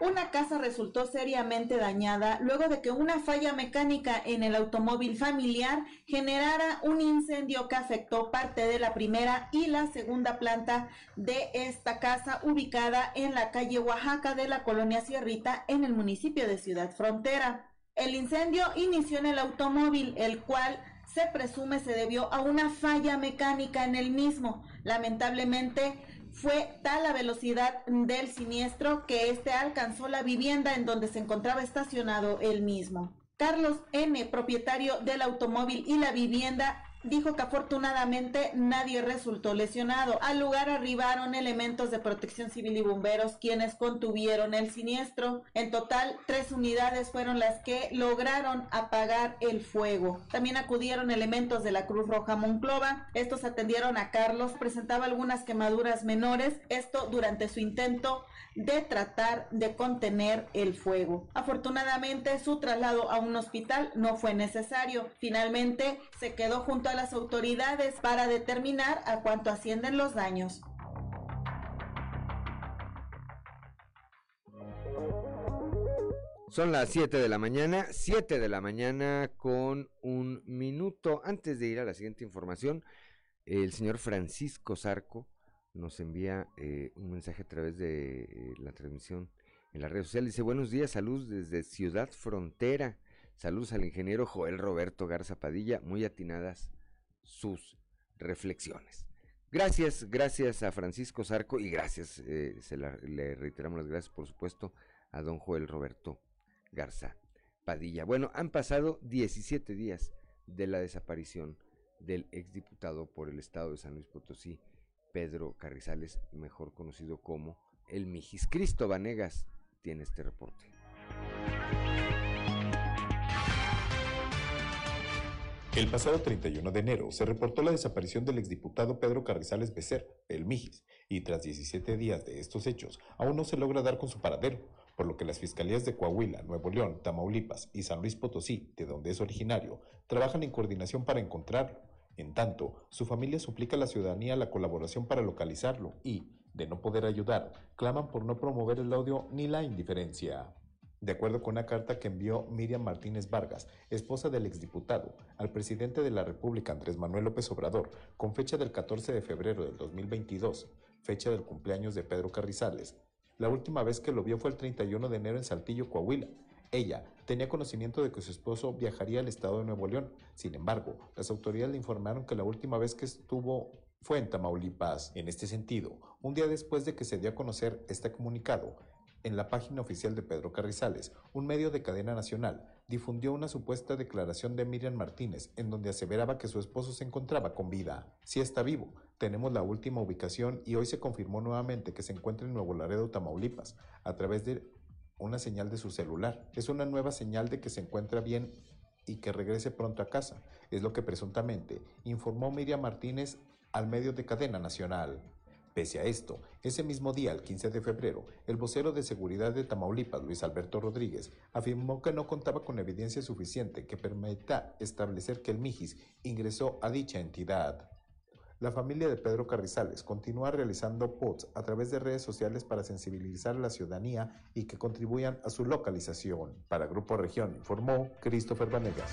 Una casa resultó seriamente dañada luego de que una falla mecánica en el automóvil familiar generara un incendio que afectó parte de la primera y la segunda planta de esta casa ubicada en la calle Oaxaca de la colonia Sierrita en el municipio de Ciudad Frontera. El incendio inició en el automóvil, el cual se presume se debió a una falla mecánica en el mismo. Lamentablemente, fue tal la velocidad del siniestro que este alcanzó la vivienda en donde se encontraba estacionado el mismo. Carlos N., propietario del automóvil y la vivienda, dijo que afortunadamente nadie resultó lesionado. Al lugar arribaron elementos de protección civil y bomberos quienes contuvieron el siniestro. En total, tres unidades fueron las que lograron apagar el fuego. También acudieron elementos de la Cruz Roja Monclova. Estos atendieron a Carlos, presentaba algunas quemaduras menores, esto durante su intento de tratar de contener el fuego. Afortunadamente su traslado a un hospital no fue necesario. Finalmente se quedó junto a las autoridades para determinar a cuánto ascienden los daños. Son las 7 de la mañana, 7 de la mañana con un minuto. Antes de ir a la siguiente información, el señor Francisco Zarco nos envía eh, un mensaje a través de eh, la transmisión en las redes sociales. Dice, buenos días, saludos desde Ciudad Frontera. Saludos al ingeniero Joel Roberto Garza Padilla, muy atinadas sus reflexiones. Gracias, gracias a Francisco Zarco y gracias, eh, se le reiteramos las gracias, por supuesto, a don Joel Roberto Garza Padilla. Bueno, han pasado 17 días de la desaparición del exdiputado por el estado de San Luis Potosí, Pedro Carrizales, mejor conocido como el Mijis. Cristo Vanegas tiene este reporte. El pasado 31 de enero se reportó la desaparición del exdiputado Pedro Carrizales Becer, el Mijis, y tras 17 días de estos hechos, aún no se logra dar con su paradero, por lo que las fiscalías de Coahuila, Nuevo León, Tamaulipas y San Luis Potosí, de donde es originario, trabajan en coordinación para encontrarlo. En tanto, su familia suplica a la ciudadanía la colaboración para localizarlo y, de no poder ayudar, claman por no promover el odio ni la indiferencia. De acuerdo con una carta que envió Miriam Martínez Vargas, esposa del exdiputado, al presidente de la República Andrés Manuel López Obrador, con fecha del 14 de febrero del 2022, fecha del cumpleaños de Pedro Carrizales, la última vez que lo vio fue el 31 de enero en Saltillo, Coahuila. Ella tenía conocimiento de que su esposo viajaría al estado de Nuevo León. Sin embargo, las autoridades le informaron que la última vez que estuvo fue en Tamaulipas. En este sentido, un día después de que se dio a conocer este comunicado, en la página oficial de Pedro Carrizales, un medio de cadena nacional difundió una supuesta declaración de Miriam Martínez en donde aseveraba que su esposo se encontraba con vida. Si está vivo, tenemos la última ubicación y hoy se confirmó nuevamente que se encuentra en Nuevo Laredo, Tamaulipas, a través de una señal de su celular. Es una nueva señal de que se encuentra bien y que regrese pronto a casa, es lo que presuntamente informó Miriam Martínez al medio de cadena nacional. Pese a esto, ese mismo día, el 15 de febrero, el vocero de seguridad de Tamaulipas, Luis Alberto Rodríguez, afirmó que no contaba con evidencia suficiente que permita establecer que el Mijis ingresó a dicha entidad. La familia de Pedro Carrizales continúa realizando posts a través de redes sociales para sensibilizar a la ciudadanía y que contribuyan a su localización. Para Grupo Región informó Christopher Vanegas.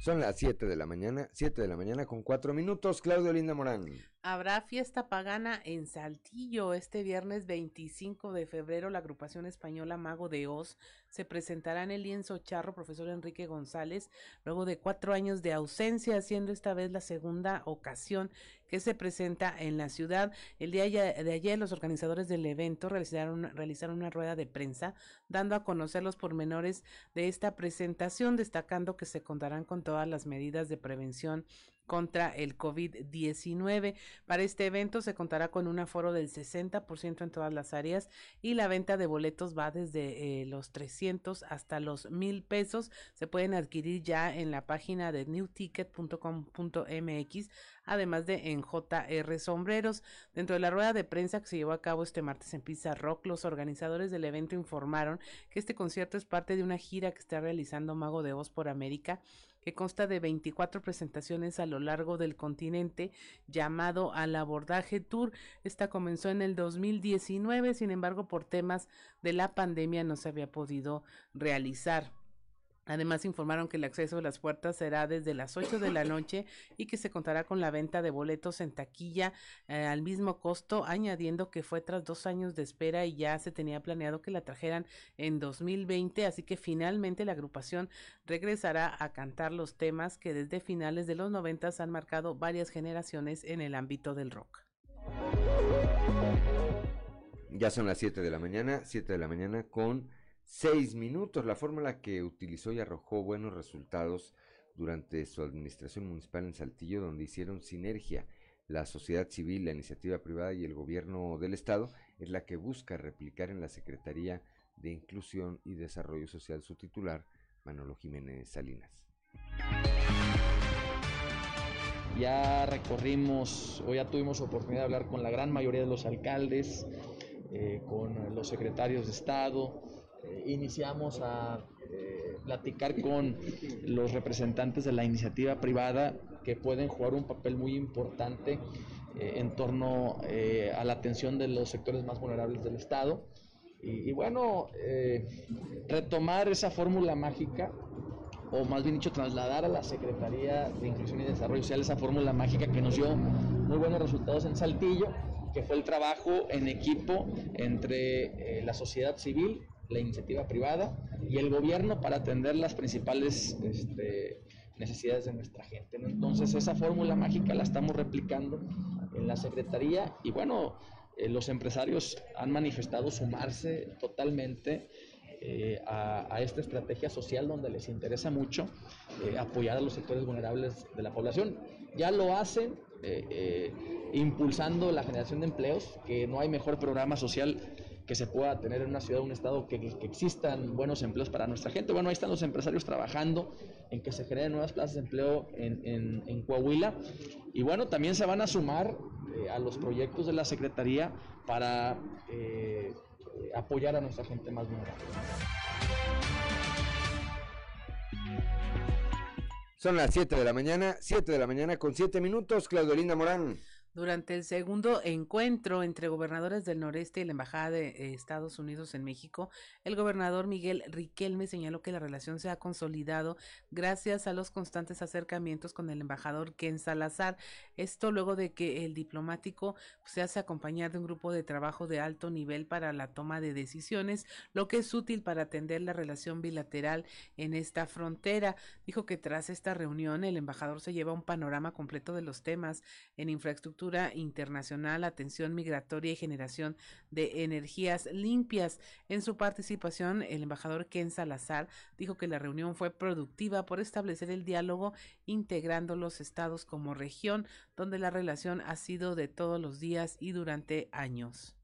Son las 7 de la mañana, 7 de la mañana con 4 minutos. Claudio Linda Morán. Habrá fiesta pagana en Saltillo este viernes 25 de febrero. La agrupación española Mago de Oz se presentará en el lienzo charro profesor Enrique González luego de cuatro años de ausencia, siendo esta vez la segunda ocasión que se presenta en la ciudad. El día de ayer los organizadores del evento realizaron, realizaron una rueda de prensa dando a conocer los pormenores de esta presentación, destacando que se contarán con todas las medidas de prevención contra el COVID-19. Para este evento se contará con un aforo del 60% en todas las áreas y la venta de boletos va desde eh, los 300 hasta los 1000 pesos. Se pueden adquirir ya en la página de newticket.com.mx, además de en JR Sombreros. Dentro de la rueda de prensa que se llevó a cabo este martes en Pizza Rock, los organizadores del evento informaron que este concierto es parte de una gira que está realizando Mago de Oz por América que consta de 24 presentaciones a lo largo del continente, llamado al abordaje tour. Esta comenzó en el 2019, sin embargo, por temas de la pandemia no se había podido realizar. Además informaron que el acceso a las puertas será desde las 8 de la noche y que se contará con la venta de boletos en taquilla eh, al mismo costo, añadiendo que fue tras dos años de espera y ya se tenía planeado que la trajeran en 2020, así que finalmente la agrupación regresará a cantar los temas que desde finales de los 90 han marcado varias generaciones en el ámbito del rock. Ya son las 7 de la mañana, 7 de la mañana con seis minutos. La fórmula que utilizó y arrojó buenos resultados durante su administración municipal en Saltillo, donde hicieron sinergia la sociedad civil, la iniciativa privada y el gobierno del Estado, es la que busca replicar en la Secretaría de Inclusión y Desarrollo Social su titular, Manolo Jiménez Salinas. Ya recorrimos, o ya tuvimos oportunidad de hablar con la gran mayoría de los alcaldes, eh, con los secretarios de Estado, eh, iniciamos a eh, platicar con los representantes de la iniciativa privada que pueden jugar un papel muy importante eh, en torno eh, a la atención de los sectores más vulnerables del Estado. Y, y bueno, eh, retomar esa fórmula mágica, o más bien dicho, trasladar a la Secretaría de Inclusión y Desarrollo Social esa fórmula mágica que nos dio muy buenos resultados en Saltillo, que fue el trabajo en equipo entre eh, la sociedad civil, la iniciativa privada y el gobierno para atender las principales este, necesidades de nuestra gente. Entonces esa fórmula mágica la estamos replicando en la Secretaría y bueno, eh, los empresarios han manifestado sumarse totalmente eh, a, esta estrategia social donde les interesa mucho eh, apoyar a los sectores vulnerables de la población. Ya lo hacen impulsando la generación de empleos, que no hay mejor programa social que se pueda tener en una ciudad un estado que, existan buenos empleos para nuestra gente. Bueno, ahí están los empresarios trabajando en que se generen nuevas plazas de empleo en, en, Coahuila. Y bueno, también se van a sumar eh, a los proyectos de la Secretaría para eh, apoyar a nuestra gente más vulnerable. Son las 7 de la mañana, 7 de la mañana con 7 minutos, Claudelina Morán. Durante el segundo encuentro entre gobernadores del noreste y la Embajada de Estados Unidos en México, el gobernador Miguel Riquelme señaló que la relación se ha consolidado gracias a los constantes acercamientos con el embajador Ken Salazar. Esto luego de que el diplomático se hace acompañar de un grupo de trabajo de alto nivel para la toma de decisiones, lo que es útil para atender la relación bilateral en esta frontera. Dijo que tras esta reunión el embajador se lleva un panorama completo de los temas en infraestructura internacional, atención migratoria y generación de energías limpias. En su participación, el embajador Ken Salazar dijo que la reunión fue productiva por establecer el diálogo integrando los estados como región, donde la relación ha sido de todos los días y durante años.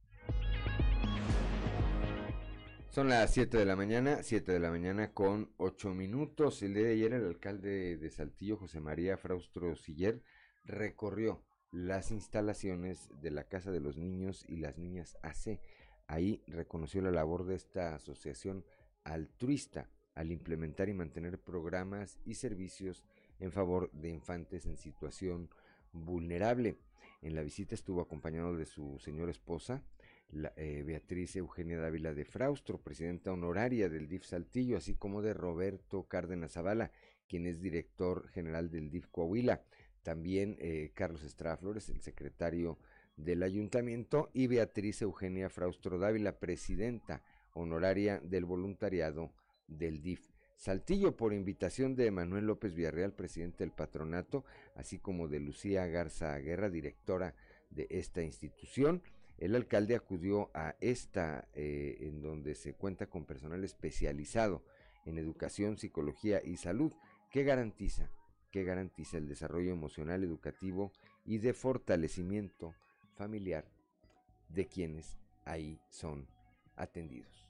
Son las 7 de la mañana, 7 de la mañana con 8 minutos. El día de ayer el alcalde de Saltillo, José María Fraustro Siller, recorrió las instalaciones de la Casa de los Niños y las Niñas AC. Ahí reconoció la labor de esta asociación altruista al implementar y mantener programas y servicios en favor de infantes en situación vulnerable. En la visita estuvo acompañado de su señora esposa, la, eh, Beatriz Eugenia Dávila de Fraustro, presidenta honoraria del DIF Saltillo, así como de Roberto Cárdenas Zavala, quien es director general del DIF Coahuila también eh, Carlos Estrada Flores, el secretario del ayuntamiento, y Beatriz Eugenia Fraustro Dávila, presidenta honoraria del voluntariado del DIF. Saltillo, por invitación de Manuel López Villarreal, presidente del patronato, así como de Lucía Garza Guerra, directora de esta institución, el alcalde acudió a esta, eh, en donde se cuenta con personal especializado en educación, psicología y salud, que garantiza que garantiza el desarrollo emocional, educativo y de fortalecimiento familiar de quienes ahí son atendidos.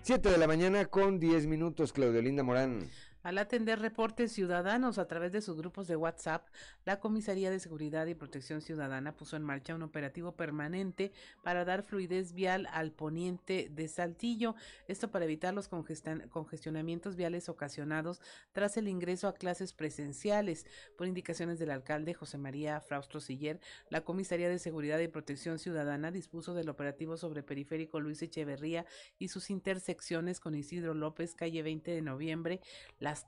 7 de la mañana con 10 minutos, Claudelinda Morán. Al atender reportes ciudadanos a través de sus grupos de WhatsApp, la Comisaría de Seguridad y Protección Ciudadana puso en marcha un operativo permanente para dar fluidez vial al poniente de Saltillo, esto para evitar los congestionamientos viales ocasionados tras el ingreso a clases presenciales. Por indicaciones del alcalde José María Fraustro Siller, la Comisaría de Seguridad y Protección Ciudadana dispuso del operativo sobre Periférico Luis Echeverría y sus intersecciones con Isidro López, calle 20 de noviembre,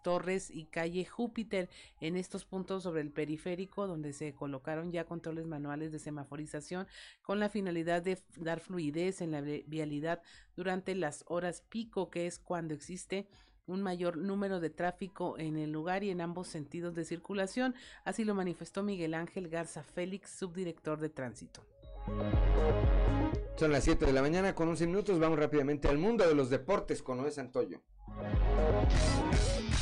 Torres y calle Júpiter en estos puntos sobre el periférico donde se colocaron ya controles manuales de semaforización con la finalidad de dar fluidez en la vialidad durante las horas pico que es cuando existe un mayor número de tráfico en el lugar y en ambos sentidos de circulación, así lo manifestó Miguel Ángel Garza Félix, subdirector de tránsito. Son las 7 de la mañana con 11 minutos, vamos rápidamente al mundo de los deportes con Noé Santoyo.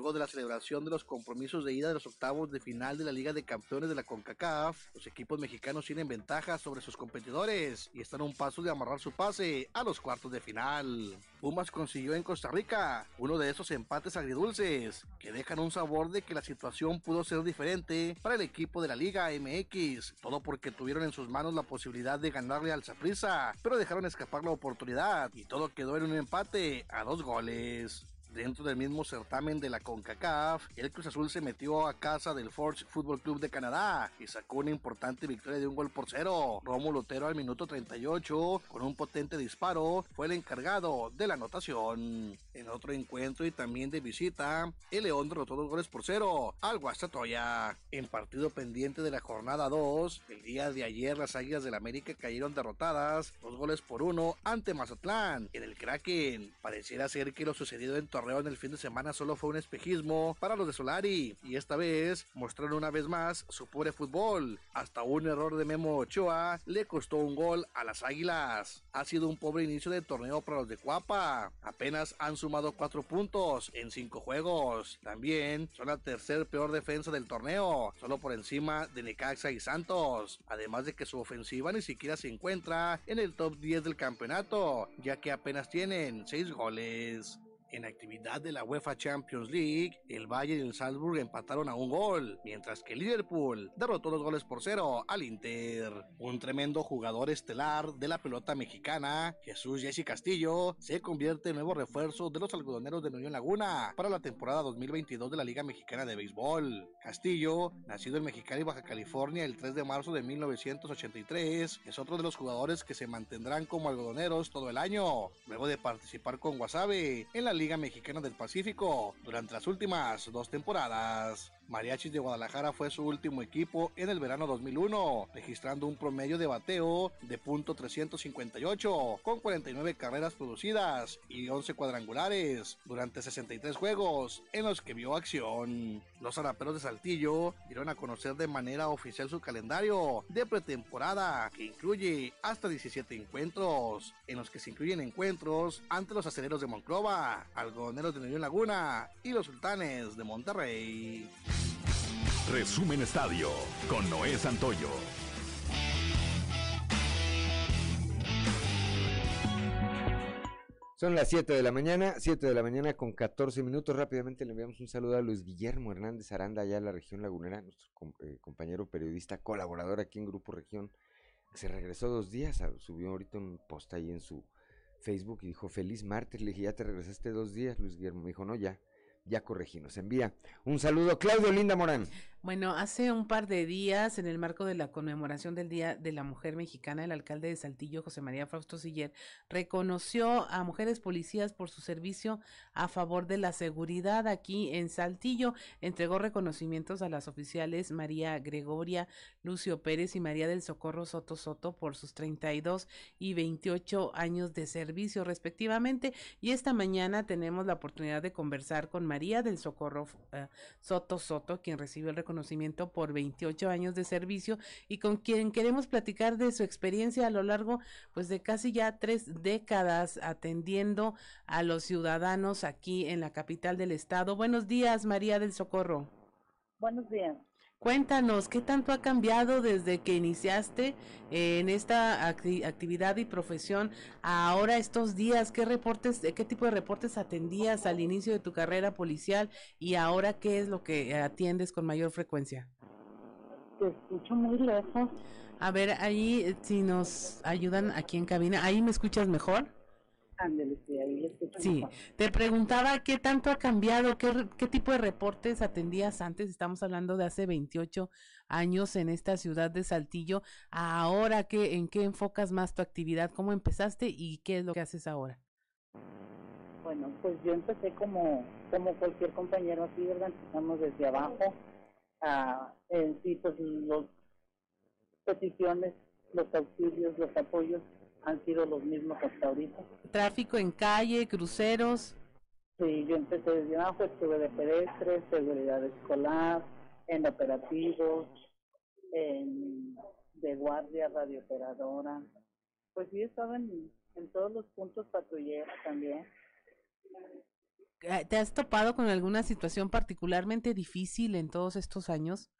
Luego de la celebración de los compromisos de ida de los octavos de final de la Liga de Campeones de la CONCACAF, los equipos mexicanos tienen ventaja sobre sus competidores y están a un paso de amarrar su pase a los cuartos de final. Pumas consiguió en Costa Rica uno de esos empates agridulces que dejan un sabor de que la situación pudo ser diferente para el equipo de la Liga MX, todo porque tuvieron en sus manos la posibilidad de ganarle al Saprissa, pero dejaron escapar la oportunidad y todo quedó en un empate a dos goles. Dentro del mismo certamen de la CONCACAF, el Cruz Azul se metió a casa del Forge Football Club de Canadá y sacó una importante victoria de un gol por cero. Rómulo Otero al minuto 38, con un potente disparo, fue el encargado de la anotación. En otro encuentro y también de visita, el León derrotó dos goles por cero al Guastatoya. En partido pendiente de la jornada 2, el día de ayer las Águilas del América cayeron derrotadas dos goles por uno ante Mazatlán en el Kraken. Pareciera ser que lo sucedido en Torreón el fin de semana solo fue un espejismo para los de Solari y esta vez mostraron una vez más su pobre fútbol. Hasta un error de Memo Ochoa le costó un gol a las Águilas. Ha sido un pobre inicio de torneo para los de Cuapa. Apenas han sumado cuatro puntos en cinco juegos. También son la tercer peor defensa del torneo, solo por encima de Necaxa y Santos. Además de que su ofensiva ni siquiera se encuentra en el top 10 del campeonato, ya que apenas tienen seis goles. En actividad de la UEFA Champions League, el Bayern y el Salzburg empataron a un gol, mientras que Liverpool derrotó dos goles por cero al Inter. Un tremendo jugador estelar de la pelota mexicana, Jesús Jesse Castillo, se convierte en nuevo refuerzo de los algodoneros de Unión Laguna para la temporada 2022 de la Liga Mexicana de Béisbol. Castillo, nacido en Mexicali, Baja California, el 3 de marzo de 1983, es otro de los jugadores que se mantendrán como algodoneros todo el año, luego de participar con Wasabe en la Liga Mexicana del Pacífico durante las últimas dos temporadas. Mariachis de Guadalajara fue su último equipo en el verano 2001, registrando un promedio de bateo de .358 con 49 carreras producidas y 11 cuadrangulares durante 63 juegos en los que vio acción. Los araperos de Saltillo dieron a conocer de manera oficial su calendario de pretemporada que incluye hasta 17 encuentros, en los que se incluyen encuentros ante los aceleros de Monclova, algodoneros de Unión Laguna y los sultanes de Monterrey. Resumen Estadio con Noé Santoyo. Son las 7 de la mañana, 7 de la mañana con 14 minutos. Rápidamente le enviamos un saludo a Luis Guillermo Hernández Aranda, allá en la región lagunera, nuestro eh, compañero periodista, colaborador aquí en Grupo Región, se regresó dos días, subió ahorita un post ahí en su Facebook y dijo, feliz martes, le dije, ya te regresaste dos días, Luis Guillermo, me dijo, no, ya, ya corregí, nos envía un saludo, Claudio Linda Morán. Bueno, hace un par de días, en el marco de la conmemoración del Día de la Mujer Mexicana, el alcalde de Saltillo, José María Fausto Siller, reconoció a mujeres policías por su servicio a favor de la seguridad aquí en Saltillo. Entregó reconocimientos a las oficiales María Gregoria Lucio Pérez y María del Socorro Soto Soto por sus 32 y 28 años de servicio respectivamente. Y esta mañana tenemos la oportunidad de conversar con María del Socorro eh, Soto Soto, quien recibió el reconocimiento por 28 años de servicio y con quien queremos platicar de su experiencia a lo largo pues de casi ya tres décadas atendiendo a los ciudadanos aquí en la capital del estado. Buenos días, María del Socorro. Buenos días. Cuéntanos, ¿qué tanto ha cambiado desde que iniciaste eh, en esta acti- actividad y profesión ahora estos días? ¿Qué reportes, eh, qué tipo de reportes atendías al inicio de tu carrera policial y ahora qué es lo que atiendes con mayor frecuencia? Te escucho muy lejos. A ver, ahí eh, si nos ayudan aquí en cabina, ¿ahí me escuchas mejor? Ándale, sí, ahí te preguntaba qué tanto ha cambiado, qué, qué tipo de reportes atendías antes, estamos hablando de hace 28 años en esta ciudad de Saltillo, ahora qué, en qué enfocas más tu actividad, cómo empezaste y qué es lo que haces ahora. Bueno, pues yo empecé como, como cualquier compañero aquí, ¿verdad? Empezamos desde abajo. Ah, en sí, pues los peticiones, los auxilios, los apoyos han sido los mismos hasta ahorita. Tráfico en calle, cruceros, Sí, yo empecé desde abajo, estuve de pedestres, seguridad escolar, en operativos, en, de guardia, radiooperadora. Pues sí, estaba en, en todos los puntos patrullera también. eh, ¿Te has topado con alguna situación particularmente difícil en todos estos años?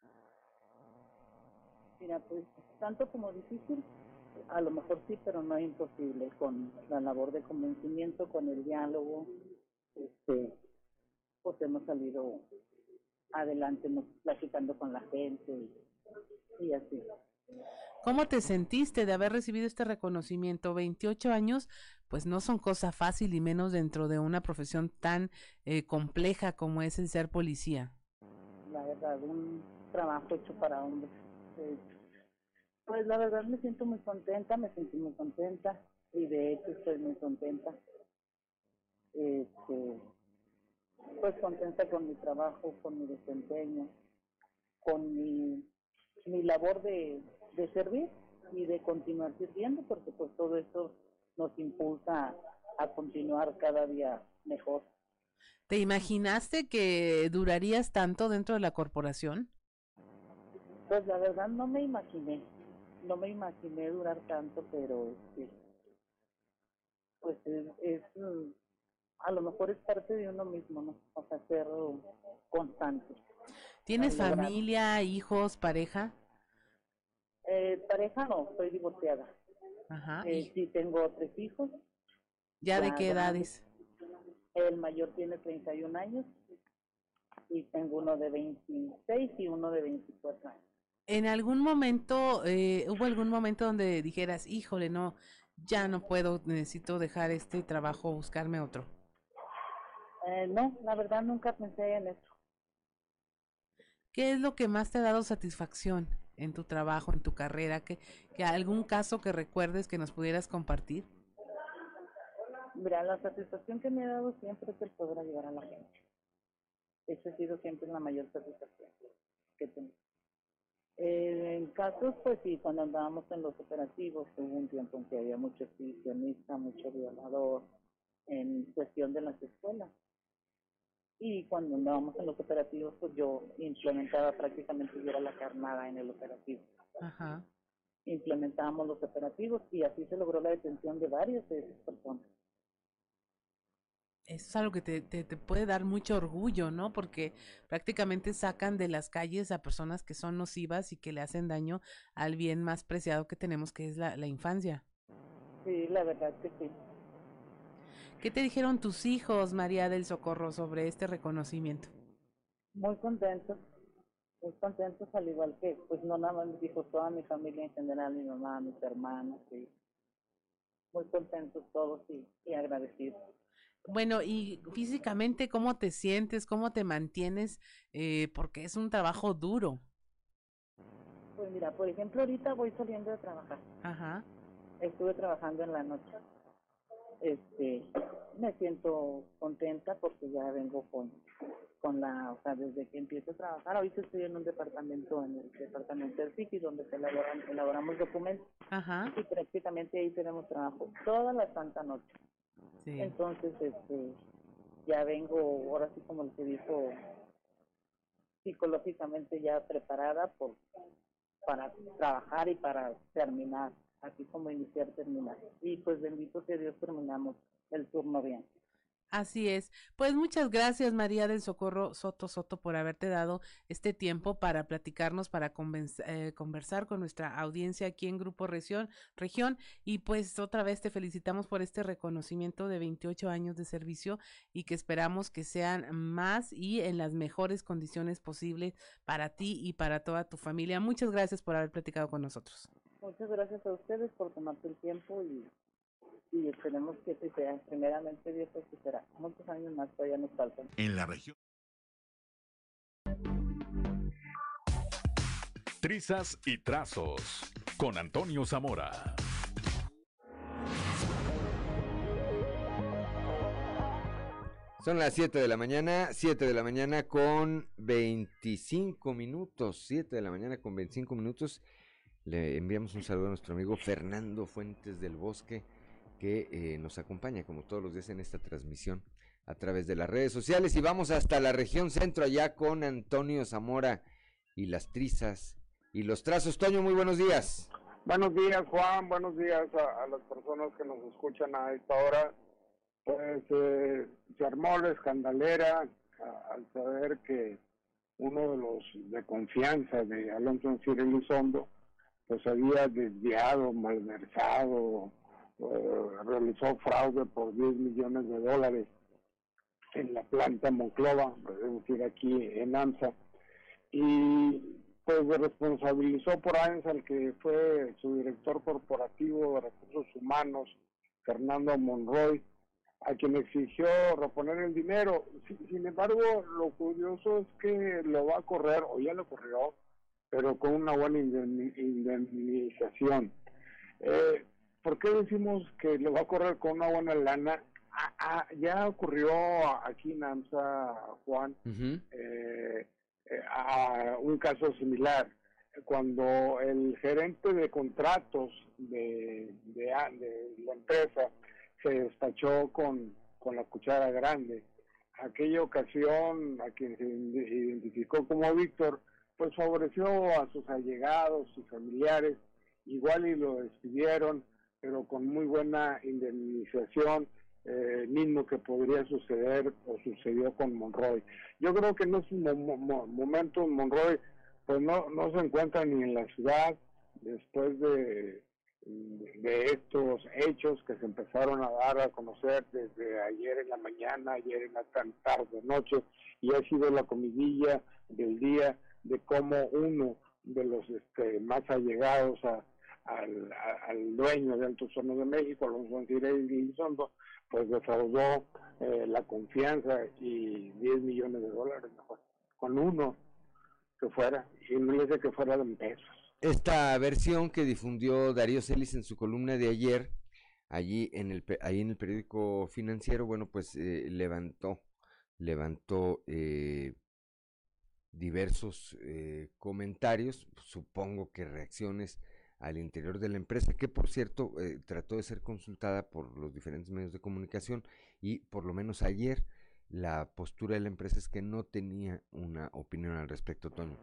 Mira, pues tanto como difícil, a lo mejor sí, pero no es imposible con la labor de convencimiento, con el diálogo, este, pues hemos salido adelante, platicando con la gente y, y así. ¿Cómo te sentiste de haber recibido este reconocimiento? 28 años, pues no son cosa fácil y menos dentro de una profesión tan eh, compleja como es el ser policía. La verdad, un trabajo hecho para hombres. Eh, pues la verdad me siento muy contenta, me sentí muy contenta y de hecho estoy muy contenta. Este, pues contenta con mi trabajo, con mi desempeño, con mi, mi labor de, de servir y de continuar sirviendo, porque pues todo esto nos impulsa a continuar cada día mejor. ¿Te imaginaste que durarías tanto dentro de la corporación? Pues la verdad no me imaginé, no me imaginé durar tanto, pero este, pues es, es, a lo mejor es parte de uno mismo, ¿no? O sea, ser constante. ¿Tienes familia, hijos, pareja? Eh, pareja no, soy divorciada. Ajá. Eh, sí, tengo tres hijos. ¿Ya de qué edades? El mayor tiene 31 años y tengo uno de 26 y uno de 24 años. ¿En algún momento, eh, hubo algún momento donde dijeras, híjole, no, ya no puedo, necesito dejar este trabajo, buscarme otro? Eh, no, la verdad nunca pensé en eso. ¿Qué es lo que más te ha dado satisfacción en tu trabajo, en tu carrera? ¿Que, que algún caso que recuerdes que nos pudieras compartir? Mira, la satisfacción que me ha dado siempre es el poder ayudar a la gente. Esa ha sido siempre la mayor satisfacción que tengo. Eh, en casos, pues sí, cuando andábamos en los operativos, hubo un tiempo en que había mucho exhibicionista, mucho violador, en cuestión de las escuelas. Y cuando andábamos en los operativos, pues yo implementaba prácticamente, yo era la carnada en el operativo. Ajá. Implementábamos los operativos y así se logró la detención de varias de esas personas. Eso es algo que te, te, te, puede dar mucho orgullo, ¿no? Porque prácticamente sacan de las calles a personas que son nocivas y que le hacen daño al bien más preciado que tenemos, que es la, la infancia. Sí, la verdad que sí. ¿Qué te dijeron tus hijos, María del Socorro, sobre este reconocimiento? Muy contentos, muy contentos, al igual que, pues no nada más mis hijos, toda mi familia en general, mi mamá, mis hermanos, y muy contentos todos y, y agradecidos. Bueno, y físicamente, ¿cómo te sientes? ¿Cómo te mantienes? Eh, porque es un trabajo duro. Pues mira, por ejemplo, ahorita voy saliendo de trabajar. Ajá. Estuve trabajando en la noche. Este, me siento contenta porque ya vengo con, con la, o sea, desde que empiezo a trabajar, ahorita estoy en un departamento, en el departamento del City, donde se elaboran, elaboramos documentos. Ajá. Y prácticamente ahí tenemos trabajo toda la santa noche. Entonces, este, ya vengo, ahora sí como se dijo, psicológicamente ya preparada por para trabajar y para terminar, así como iniciar, terminar. Y pues bendito sea Dios, terminamos el turno bien. Así es. Pues muchas gracias María del Socorro Soto Soto por haberte dado este tiempo para platicarnos, para eh, conversar con nuestra audiencia aquí en Grupo Región, Región. Y pues otra vez te felicitamos por este reconocimiento de 28 años de servicio y que esperamos que sean más y en las mejores condiciones posibles para ti y para toda tu familia. Muchas gracias por haber platicado con nosotros. Muchas gracias a ustedes por tomarte el tiempo y y esperemos que así sea. Primeramente Dios así será. Muchos años más todavía nos faltan. En la región. Trizas y trazos con Antonio Zamora. Son las 7 de la mañana, 7 de la mañana con 25 minutos, 7 de la mañana con 25 minutos. Le enviamos un saludo a nuestro amigo Fernando Fuentes del Bosque que eh, nos acompaña como todos los días en esta transmisión a través de las redes sociales y vamos hasta la región centro allá con Antonio Zamora y las trizas y los trazos. Toño, muy buenos días. Buenos días Juan, buenos días a, las personas que nos escuchan a esta hora. Pues eh, se armó la escandalera al saber que uno de los de confianza de Alonso Elizondo pues había desviado, malversado, eh, realizó fraude por 10 millones de dólares en la planta Monclova, es decir, aquí en AMSA, y pues responsabilizó por años al que fue su director corporativo de recursos humanos, Fernando Monroy, a quien exigió reponer el dinero. Sin, embargo, lo curioso es que lo va a correr, o ya lo corrió, pero con una buena indemnización. Eh, ¿Por qué decimos que lo va a correr con una buena lana? Ah, ah, ya ocurrió aquí en AMSA, Juan, eh, eh, a un caso similar cuando el gerente de contratos de, de, la empresa se despachó con, con la cuchara grande. Aquella ocasión a quien se identificó como Víctor, pues favoreció a sus allegados y familiares, igual y lo despidieron, pero con muy buena indemnización, eh, mismo que podría suceder o sucedió con Monroy. Yo creo que en ese momento Monroy pues no, no se encuentra ni en la ciudad después de de estos hechos que se empezaron a dar a conocer desde ayer en la mañana, ayer en la tarde, noche, y ha sido la comidilla del día de cómo uno de los este, más allegados a, al, dueño de Altos Hornos de México, Alonso y Elizondo, pues defraudó eh, la confianza y 10 millones de dólares con uno que fuera, y no le dice que fuera de pesos. Esta versión que difundió Darío Celis en su columna de ayer, allí en el, ahí en el periódico financiero, bueno, pues eh, levantó, levantó eh, diversos eh, comentarios, supongo que reacciones al interior de la empresa, que por cierto trató de ser consultada por los diferentes medios de comunicación y por lo menos ayer la postura de la empresa es que no tenía una opinión al respecto, Toño.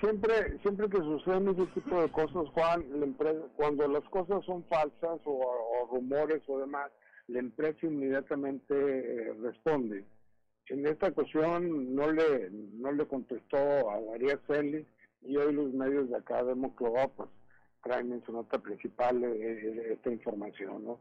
Siempre, siempre que suceden ese tipo de cosas, Juan, la empresa, cuando las cosas son falsas o, rumores o demás, la empresa inmediatamente eh, responde. En esta ocasión no le, no le contestó a María Celis y hoy los medios de acá de Moclova pues traen en su nota principal eh, eh, esta información, ¿no?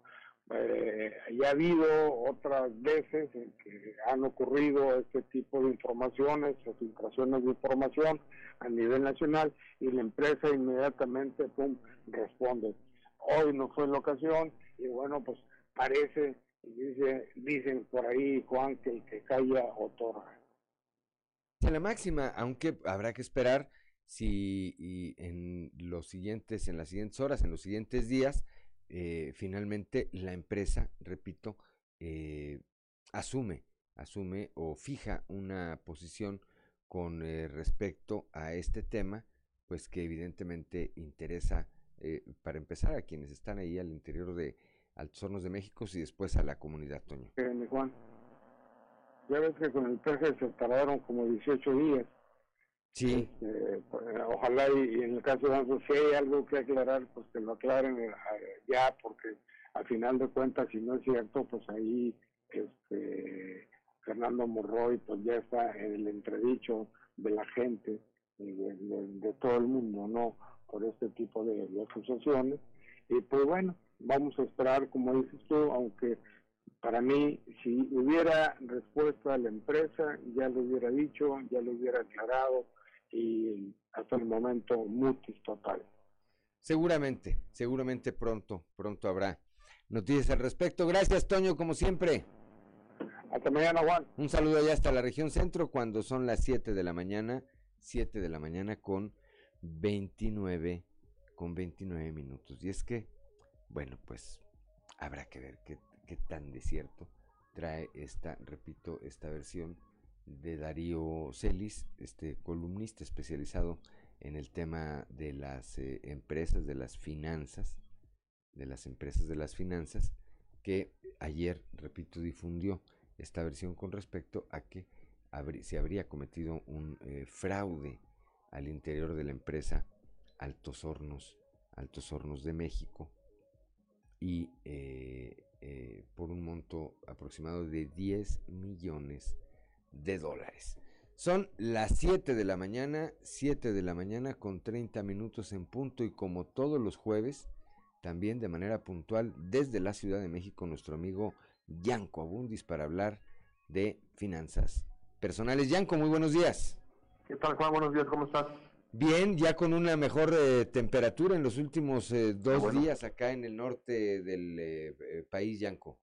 Eh, ya ha habido otras veces en que han ocurrido este tipo de informaciones o filtraciones de información a nivel nacional y la empresa inmediatamente pum, responde. Hoy no fue la ocasión y bueno, pues parece, dice, dicen por ahí, Juan, que el que calla otorga. La máxima, aunque habrá que esperar si y en los siguientes, en las siguientes horas, en los siguientes días, eh, finalmente la empresa, repito, eh, asume, asume o fija una posición con eh, respecto a este tema, pues que evidentemente interesa para empezar a quienes están ahí al interior de Altos Hornos de México y después a la comunidad, Toño. Juan, ya ves que con el peje se tardaron como 18 días Sí. Este, pues, ojalá y, en el caso de Anzo, si hay algo que aclarar, pues que lo aclaren eh, ya, porque al final de cuentas, si no es cierto, pues ahí este, Fernando Morroy pues ya está en el entredicho de la gente, de, todo el mundo, ¿no? Por este tipo de, de acusaciones. Y pues bueno, vamos a esperar, como dices tú, aunque para mí, si hubiera respuesta a la empresa, ya lo hubiera dicho, ya lo hubiera aclarado, y hasta el momento mutis total. Seguramente, seguramente pronto, pronto habrá noticias al respecto. Gracias, Toño, como siempre. Hasta mañana, Juan. Un saludo allá hasta la región centro cuando son las 7 de la mañana, 7 de la mañana con 29, con 29 minutos. Y es que, bueno, pues habrá que ver qué, qué tan desierto trae esta, repito, esta versión de Darío Celis, este columnista especializado en el tema de las eh, empresas, de las finanzas, de las empresas de las finanzas, que ayer, repito, difundió esta versión con respecto a que se habría cometido un eh, fraude al interior de la empresa Altos Hornos, Altos Hornos de México, y eh, por un monto aproximado de 10 millones de dólares. Son las 7 de la mañana, 7 de la mañana con 30 minutos en punto y como todos los jueves, también de manera puntual desde la Ciudad de México, nuestro amigo Yanko Abundis para hablar de finanzas personales. Yanko, muy buenos días. ¿Qué tal, Juan? Buenos días, ¿cómo estás? Bien, ya con una mejor eh, temperatura en los últimos eh, dos días acá en el norte del eh, país, Yanko.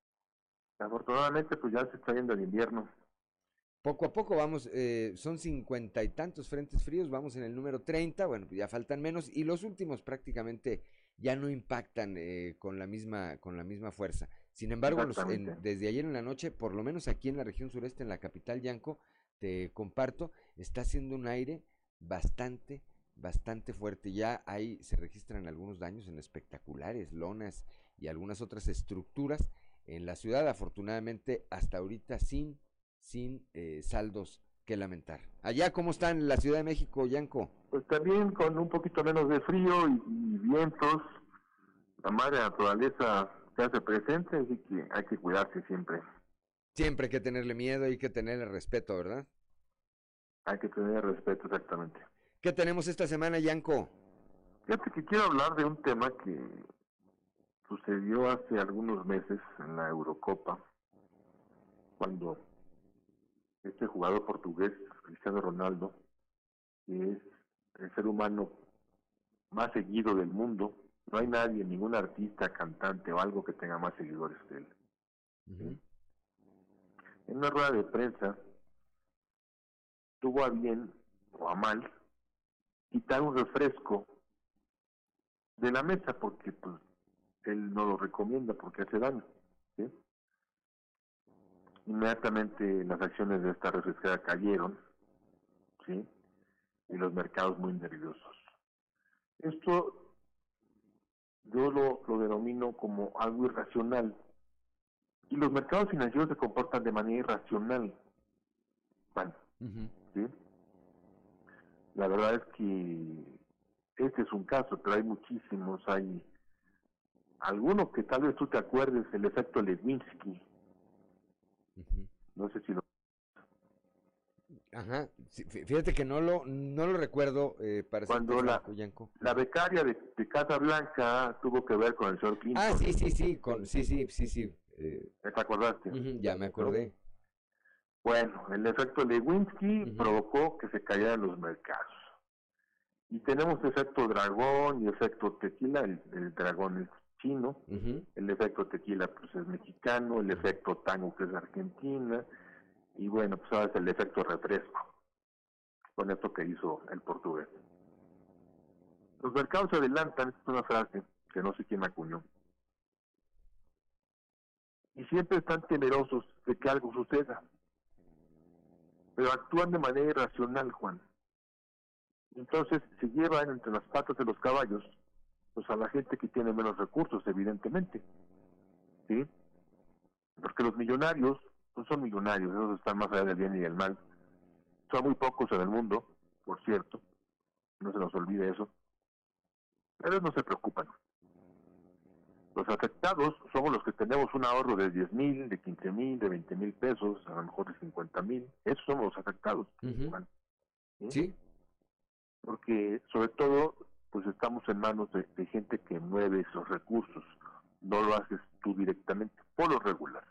Afortunadamente, pues ya se está yendo el invierno. Poco a poco vamos, son cincuenta y tantos frentes fríos, vamos en el número 30, bueno, pues ya faltan menos y los últimos prácticamente ya no impactan con, la misma, con la misma fuerza. Sin embargo, desde ayer en la noche, por lo menos aquí en la región sureste, en la capital Yanco, te comparto, está haciendo un aire bastante, bastante fuerte. Ya ahí se registran algunos daños en espectaculares, lonas y algunas otras estructuras en la ciudad, afortunadamente hasta ahorita sin, sin eh, saldos que lamentar. Allá, ¿cómo está en la Ciudad de México, Yanco? Pues también con un poquito menos de frío y, vientos, la madre naturaleza se hace presente, así que hay que cuidarse siempre. Siempre hay que tenerle miedo, hay que tenerle respeto, ¿verdad? Hay que tener respeto, exactamente. ¿Qué tenemos esta semana, Yanko? Fíjate que quiero hablar de un tema que sucedió hace algunos meses en la Eurocopa, cuando este jugador portugués, Cristiano Ronaldo, que es el ser humano más seguido del mundo, no hay nadie, ningún artista, cantante o algo que tenga más seguidores que él. En una rueda de prensa tuvo a bien o a mal quitar un refresco de la mesa porque pues él no lo recomienda porque hace daño. Inmediatamente las acciones de esta refrescera cayeron, ¿sí? y los mercados muy nerviosos. Esto yo lo, lo denomino como algo irracional. Y los mercados financieros se comportan de manera irracional. Bueno, ¿sí? La verdad es que este es un caso, pero hay muchísimos, hay algunos que tal vez tú te acuerdes, el efecto Lewinsky. No sé si lo... Ajá, fíjate que no lo no lo recuerdo eh, para Cuando la, la becaria de, de, Casa Blanca tuvo que ver con el señor Clinton. Ah, sí, sí, sí, con, sí, sí, sí, sí. Eh, ¿Te acordaste? ya me acordé. Bueno, el efecto Lewinsky provocó que se cayeran los mercados. Y tenemos efecto dragón y efecto tequila, el, dragón chino, el efecto tequila pues es mexicano, el efecto tango que es argentina, y bueno, pues ahora es el efecto refresco, con esto que hizo el portugués. Los mercados se adelantan, es una frase que no sé quién acuñó. Y siempre están temerosos de que algo suceda pero actúan de manera irracional, Juan. Entonces se llevan entre las patas de los caballos pues a la gente que tiene menos recursos, evidentemente. ¿Sí? Porque los millonarios no son millonarios, esos están más allá del bien y del mal. Son muy pocos en el mundo, por cierto, no se nos olvide eso. Pero no se preocupan. Los afectados somos los que tenemos un ahorro de 10 mil, de 15 mil, de 20 mil pesos, a lo mejor de 50 mil. Esos somos los afectados. ¿Sí? Porque sobre todo, pues estamos en manos de, gente que mueve esos recursos. No lo haces tú directamente, por lo regular.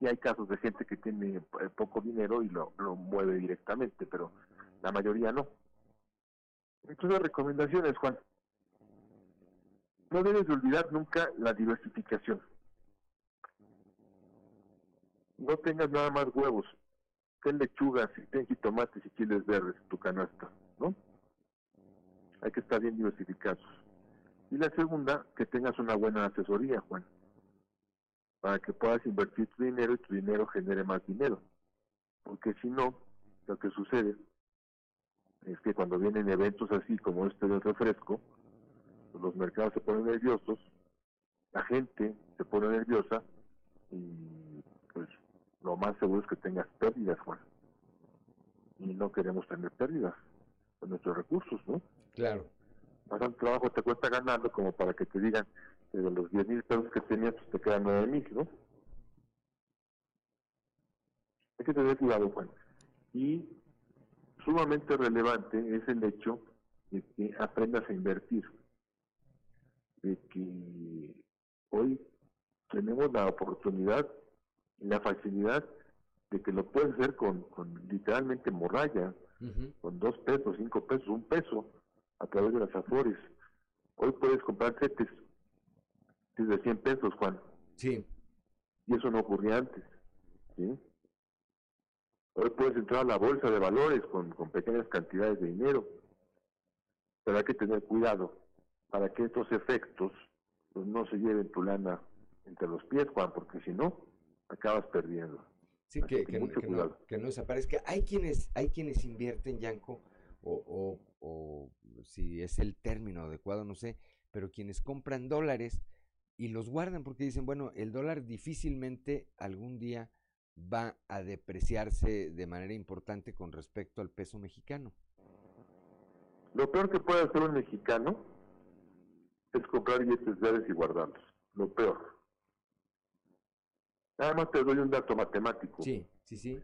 Y hay casos de gente que tiene eh, poco dinero y lo, mueve directamente, pero la mayoría no. Entonces, recomendaciones, Juan no debes de olvidar nunca la diversificación. No tengas nada más huevos. Ten lechugas, ten jitomates y chiles verdes en tu canasta, ¿no? Hay que estar bien diversificados. Y la segunda, que tengas una buena asesoría, Juan, para que puedas invertir tu dinero y tu dinero genere más dinero. Porque si no, lo que sucede es que cuando vienen eventos así como este del refresco, los mercados se ponen nerviosos, la gente se pone nerviosa y pues lo más seguro es que tengas pérdidas, Juan. Y no queremos tener pérdidas con nuestros recursos, ¿no? Claro. bastante trabajo te cuesta ganarlo como para que te digan que de los 10 mil pesos que tenías, pues te quedan 9 mil, ¿no? Hay que tener cuidado, Juan. Y sumamente relevante es el hecho de que aprendas a invertir. De que hoy tenemos la oportunidad y la facilidad de que lo puedes hacer con, con literalmente morralla, con dos pesos, cinco pesos, un peso, a través de las afores. Hoy puedes comprar setes desde 100 pesos, Juan. Sí. Y eso no ocurría antes. ¿sí? Hoy puedes entrar a la bolsa de valores con, con pequeñas cantidades de dinero. Pero hay que tener cuidado para que estos efectos pues, no se lleven tu lana entre los pies, Juan, porque si no, acabas perdiendo. Sí, que, que, que, no, que, no, desaparezca. Hay quienes, hay quienes invierten, Yanko, o, o, o si es el término adecuado, no sé, pero quienes compran dólares y los guardan porque dicen, bueno, el dólar difícilmente algún día va a depreciarse de manera importante con respecto al peso mexicano. Lo peor que puede hacer un mexicano es comprar billetes verdes y guardarlos. Lo peor. Nada más te doy un dato matemático. Sí, sí, sí.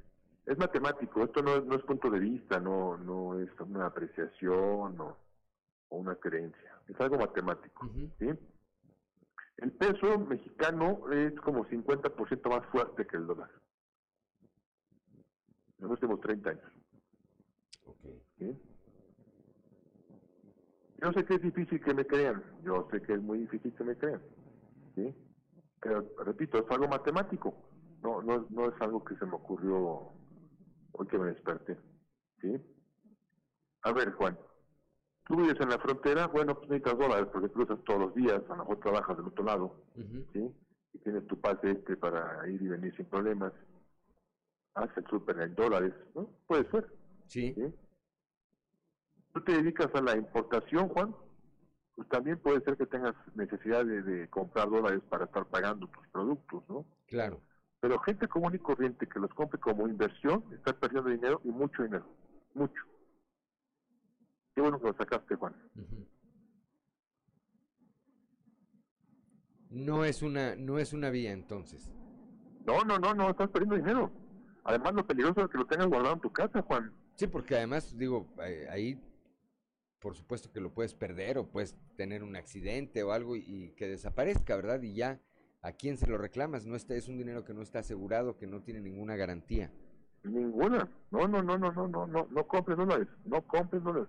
Es matemático, esto no es, no es punto de vista, no, no es una apreciación o, o una creencia, es algo matemático. ¿sí? El peso mexicano es como 50% más fuerte que el dólar. En los últimos 30 años. Okay. ¿sí? Yo sé que es difícil que me crean, yo sé que es muy difícil que me crean. ¿sí? Pero, repito, es algo matemático, no, no, no es algo que se me ocurrió hoy que me desperté. ¿sí? A ver, Juan, tú vives en la frontera, bueno, pues necesitas dólares porque cruzas todos los días, a lo mejor trabajas del otro lado, ¿sí? Y tienes tu pase este para ir y venir sin problemas. Haces el súper en dólares, ¿no? Puede ser. Sí. ¿sí? Tú te dedicas a la importación, Juan, pues también puede ser que tengas necesidad de, de, comprar dólares para estar pagando tus productos, ¿no? Claro. Pero gente común y corriente que los compre como inversión está perdiendo dinero y mucho dinero, mucho. Qué bueno que lo sacaste, Juan. Uh -huh. No es una, no es una vía entonces. No, no, no, no, estás perdiendo dinero. Además, lo peligroso es que lo tengas guardado en tu casa, Juan. Sí, porque además, digo, ahí por supuesto que lo puedes perder o puedes tener un accidente o algo y, y, que desaparezca, ¿verdad? Y ya, ¿a quién se lo reclamas? No está, es un dinero que no está asegurado, que no tiene ninguna garantía. Ninguna. No, no, no, no, no, no, no, no compres dólares, no compres dólares.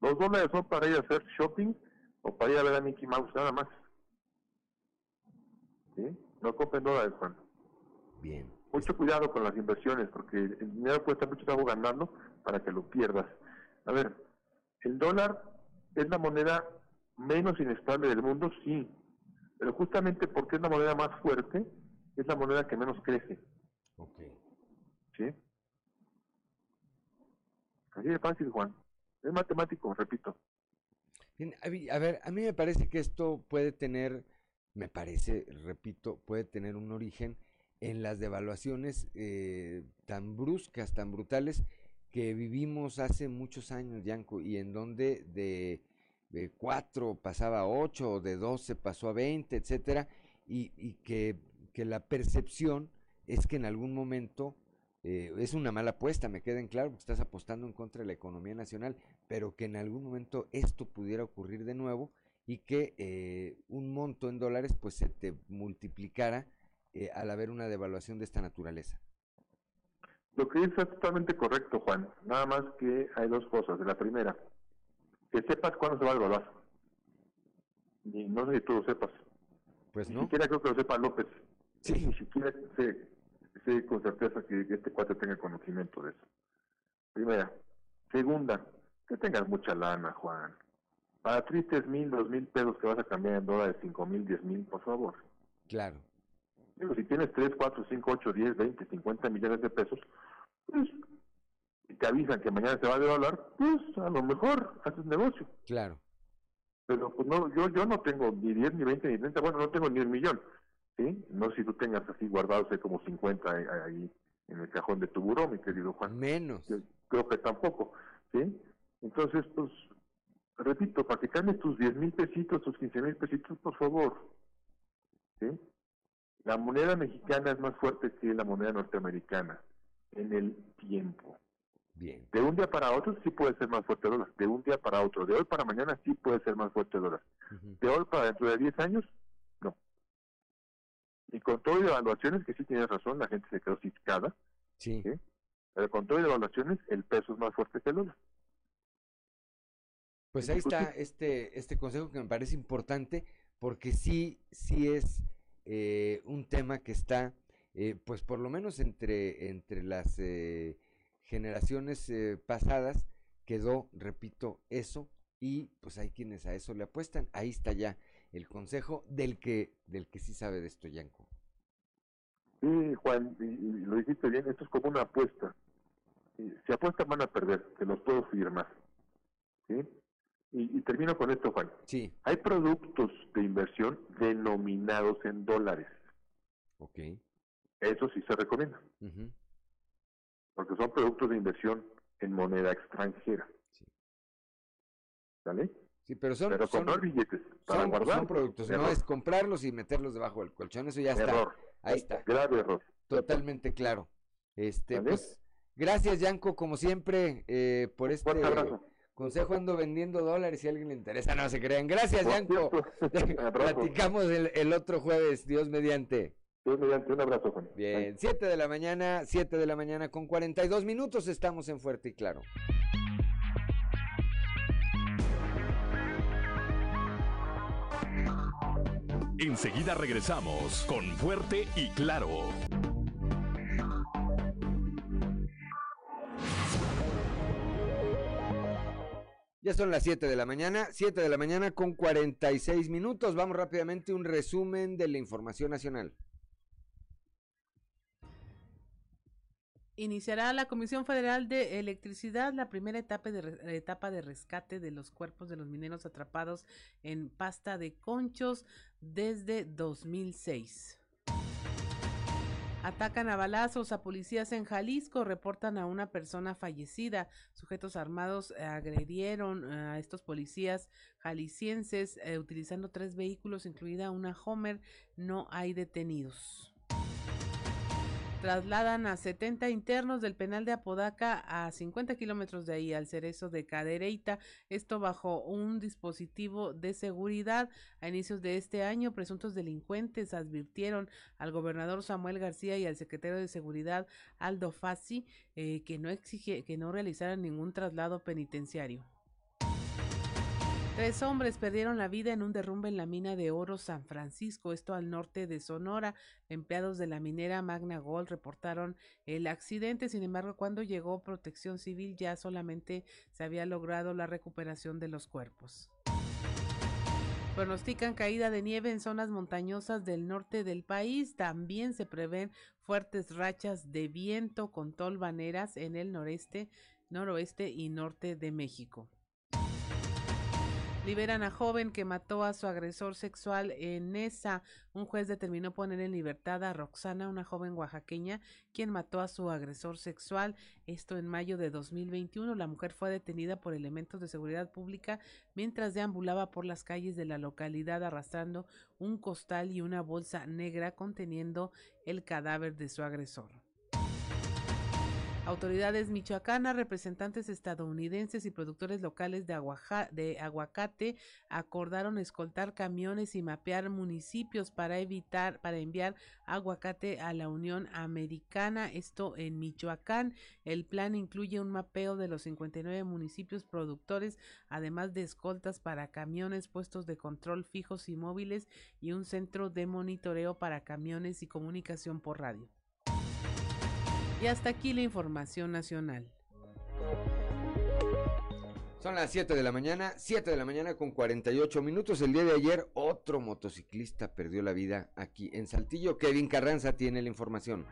Los dólares son para ir a hacer shopping o para ir a ver a Mickey Mouse, nada más. ¿Sí? No compren dólares, Juan. Bien. Mucho cuidado con las inversiones, porque el dinero puede estar mucho trabajo ganando para que lo pierdas. A ver, el dólar es la moneda menos inestable del mundo, sí, pero justamente porque es la moneda más fuerte, es la moneda que menos crece. Ok. ¿Sí? Así de fácil, Juan. Es matemático, repito. Bien, a ver, a mí me parece que esto puede tener, me parece, repito, puede tener un origen en las devaluaciones eh, tan bruscas, tan brutales, que vivimos hace muchos años, Yanko, y en donde de, de 4 pasaba a 8, o de 12 pasó a 20, etcétera, y, y que, que, la percepción es que en algún momento eh, es una mala apuesta, me queda en claro, porque estás apostando en contra de la economía nacional, pero que en algún momento esto pudiera ocurrir de nuevo y que eh, un monto en dólares pues se te multiplicara eh, al haber una devaluación de esta naturaleza. Lo que es totalmente correcto, Juan. Nada más que hay dos cosas. La primera, que sepas cuándo se va a evaluar. Y no sé si tú lo sepas. Pues no. Ni siquiera creo que lo sepa López. Sí. Ni siquiera sé, sé con certeza que este cuate tenga conocimiento de eso. Primera. Segunda, que tengas mucha lana, Juan. Para tristes mil, dos mil pesos que vas a cambiar en dólares, cinco mil, diez mil, por favor. Claro. Digo, si tienes 3, 4, 5, 8, 10, 20, 50 millones de pesos, pues, y te avisan que mañana se va a devaluar, pues a lo mejor haces negocio. Claro. Pero pues no, yo, yo no tengo ni 10, ni 20, ni 30, bueno, no tengo ni un millón, ¿sí? No si tú tengas así guardados hay como 50 ahí en el cajón de tu buró, mi querido Juan. Menos. Yo creo que tampoco, ¿sí? Entonces, pues, repito, para que cambies tus 10 mil pesitos, tus 15 mil pesitos, por favor. ¿Sí? La moneda mexicana es más fuerte que la moneda norteamericana en el tiempo. Bien. De un día para otro sí puede ser más fuerte el dólar. De un día para otro. De hoy para mañana sí puede ser más fuerte el dólar. De hoy para dentro de 10 años, no. Y con todo y evaluaciones, que sí tienes razón, la gente se quedó ciscada. Sí. Pero con todo y evaluaciones, el peso es más fuerte que el dólar. Pues ahí está este, este consejo que me parece importante porque sí, sí es eh, un tema que está, eh, pues por lo menos entre, entre las eh, generaciones eh, pasadas quedó, repito, eso y pues hay quienes a eso le apuestan. Ahí está ya el consejo del que, del que sí sabe de esto, Yanko. Sí, Juan, y, y lo dijiste bien, esto es como una apuesta. Si apuestan van a perder, te los puedo firmar. ¿Sí? Y, y termino con esto, Juan. Sí. Hay productos de inversión denominados en dólares. Ok. Eso sí se recomienda. Porque son productos de inversión en moneda extranjera. ¿Sale? Sí, pero son, Pero son- billetes para son, guardar. son productos, no es comprarlos y meterlos debajo del colchón, eso ya está. Error. Ahí está. Grave error. Totalmente claro. Este, pues, gracias, Yanko, como siempre, eh, por este consejo. Ando vendiendo dólares si a alguien le interesa, no se crean. Gracias, Yanko. Platicamos el, el otro jueves, Dios mediante. Dios mediante, un abrazo, Juan. Bien, 7 de la mañana, 7 de la mañana con 42 minutos, estamos en Fuerte y Claro. Enseguida regresamos con Fuerte y Claro. Ya son las 7 de la mañana, 7 de la mañana con 46 minutos. Vamos rápidamente un resumen de la información nacional. Iniciará la Comisión Federal de Electricidad la primera etapa de, etapa de rescate de los cuerpos de los mineros atrapados en pasta de conchos desde 2006. Atacan a balazos a policías en Jalisco, reportan a una persona fallecida. Sujetos armados agredieron a estos policías jaliscienses eh, utilizando tres vehículos, incluida una Homer. No hay detenidos. Trasladan a 70 internos del penal de Apodaca a 50 kilómetros de ahí, al cerezo de Cadereyta. Esto bajo un dispositivo de seguridad. A inicios de este año, presuntos delincuentes advirtieron al gobernador Samuel García y al secretario de Seguridad Aldo Fassi eh, que no exige que no realizaran ningún traslado penitenciario. Tres hombres perdieron la vida en un derrumbe en la mina de oro San Francisco, esto al norte de Sonora. Empleados de la minera Magna Gold reportaron el accidente, sin embargo, cuando llegó protección civil ya solamente se había logrado la recuperación de los cuerpos. Pronostican caída de nieve en zonas montañosas del norte del país. También se prevén fuertes rachas de viento con tolvaneras en el noreste, noroeste y norte de México. Liberan a joven que mató a su agresor sexual en Nesa. Un juez determinó poner en libertad a Roxana, una joven oaxaqueña, quien mató a su agresor sexual. Esto en mayo de 2021. La mujer fue detenida por elementos de seguridad pública mientras deambulaba por las calles de la localidad arrastrando un costal y una bolsa negra conteniendo el cadáver de su agresor. Autoridades michoacanas, representantes estadounidenses y productores locales de, aguacate acordaron escoltar camiones y mapear municipios para evitar, para enviar aguacate a la Unión Americana, esto en Michoacán. El plan incluye un mapeo de los 59 municipios productores, además de escoltas para camiones, puestos de control fijos y móviles y un centro de monitoreo para camiones y comunicación por radio. Y hasta aquí la información nacional. Son las 7 de la mañana, 7 de la mañana con 48 minutos. El día de ayer otro motociclista perdió la vida aquí en Saltillo. Kevin Carranza tiene la información.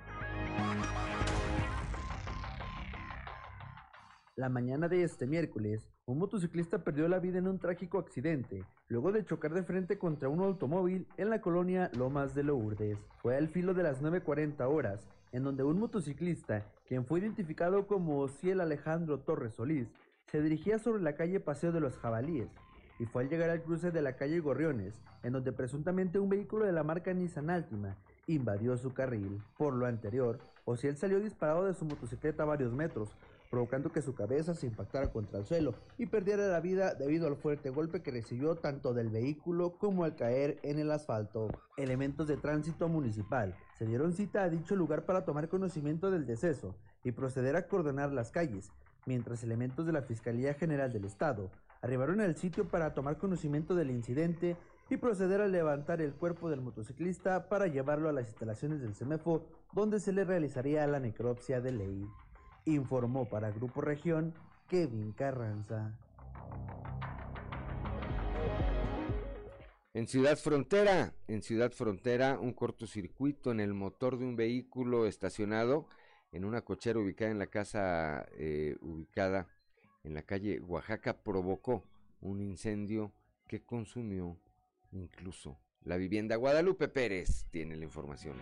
La mañana de este miércoles, un motociclista perdió la vida en un trágico accidente, luego de chocar de frente contra un automóvil en la colonia Lomas de Lourdes. Fue al filo de las 9.40 horas, en donde un motociclista, quien fue identificado como Ciel Alejandro Torres Solís, se dirigía sobre la calle Paseo de los Jabalíes y fue al llegar al cruce de la calle Gorriones, en donde presuntamente un vehículo de la marca Nissan Altima invadió su carril. Por lo anterior, Ociel salió disparado de su motocicleta a varios metros, provocando que su cabeza se impactara contra el suelo y perdiera la vida debido al fuerte golpe que recibió tanto del vehículo como al caer en el asfalto. Elementos de tránsito municipal se dieron cita a dicho lugar para tomar conocimiento del deceso y proceder a coordinar las calles, mientras elementos de la Fiscalía General del Estado arribaron al sitio para tomar conocimiento del incidente y proceder a levantar el cuerpo del motociclista para llevarlo a las instalaciones del CEMEFO, donde se le realizaría la necropsia de ley. Informó para Grupo Región Kevin Carranza. En Ciudad Frontera, en Ciudad Frontera, un cortocircuito en el motor de un vehículo estacionado en una cochera ubicada en la casa eh, ubicada en la calle Oaxaca provocó un incendio que consumió incluso la vivienda. Guadalupe Pérez tiene la información.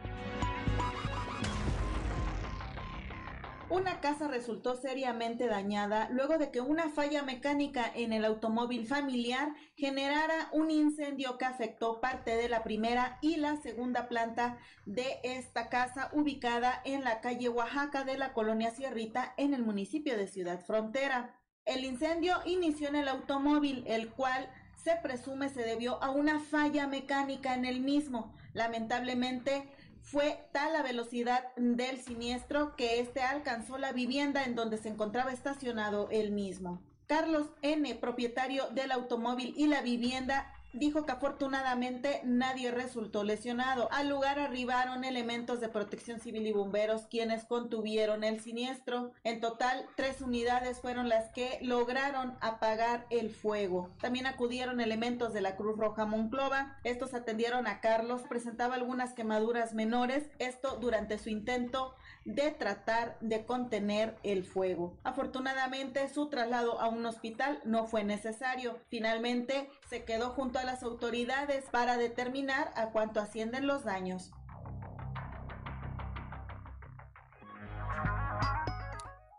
Una casa resultó seriamente dañada luego de que una falla mecánica en el automóvil familiar generara un incendio que afectó parte de la primera y la segunda planta de esta casa ubicada en la calle Oaxaca de la colonia Sierrita en el municipio de Ciudad Frontera. El incendio inició en el automóvil, el cual se presume se debió a una falla mecánica en el mismo. Lamentablemente, fue tal la velocidad del siniestro que este alcanzó la vivienda en donde se encontraba estacionado el mismo. Carlos N., propietario del automóvil y la vivienda, dijo que afortunadamente nadie resultó lesionado. Al lugar arribaron elementos de protección civil y bomberos quienes contuvieron el siniestro. En total, tres unidades fueron las que lograron apagar el fuego. También acudieron elementos de la Cruz Roja Monclova. Estos atendieron a Carlos, presentaba algunas quemaduras menores, esto durante su intento de tratar de contener el fuego. Afortunadamente su traslado a un hospital no fue necesario. Finalmente se quedó junto a las autoridades para determinar a cuánto ascienden los daños.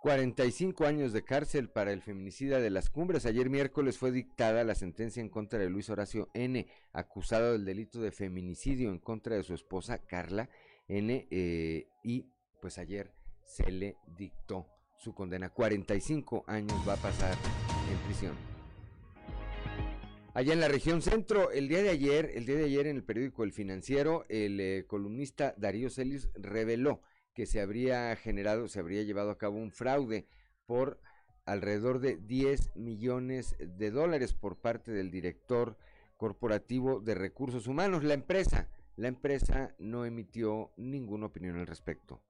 ...45 años de cárcel para el feminicida de las cumbres. Ayer miércoles fue dictada la sentencia en contra de Luis Horacio N., acusado del delito de feminicidio en contra de su esposa Carla N. Eh, y pues ayer se le dictó su condena. 45 años va a pasar en prisión. Allá en la región centro, el día de ayer, el día de ayer en el periódico El Financiero, el eh, columnista Darío Celis reveló que se habría generado, se habría llevado a cabo un fraude por alrededor de 10 millones de dólares por parte del director corporativo de recursos humanos. La empresa, la empresa no emitió ninguna opinión al respecto.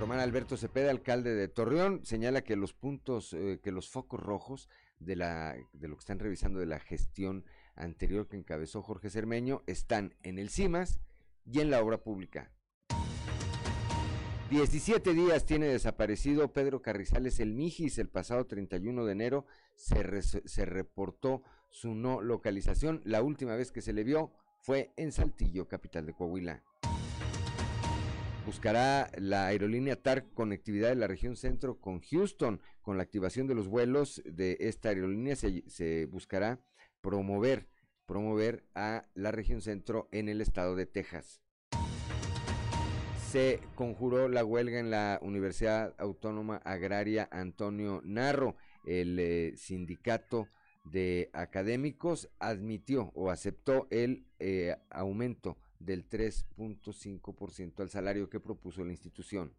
Román Alberto Cepeda, alcalde de Torreón, señala que los puntos, eh, que los focos rojos de, la, de lo que están revisando de la gestión anterior que encabezó Jorge Cermeño están en el CIMAS y en la obra pública. 17 días tiene desaparecido Pedro Carrizales el Mijis. El pasado 31 de enero se, se reportó su no localización. La última vez que se le vio fue en Saltillo, capital de Coahuila. Buscará la aerolínea TARC conectividad de la región centro con Houston. Con la activación de los vuelos de esta aerolínea se, buscará promover, promover a la región centro en el estado de Texas. Se conjuró la huelga en la Universidad Autónoma Agraria Antonio Narro. El eh, sindicato de académicos admitió o aceptó el eh, aumento del 3.5% al salario que propuso la institución.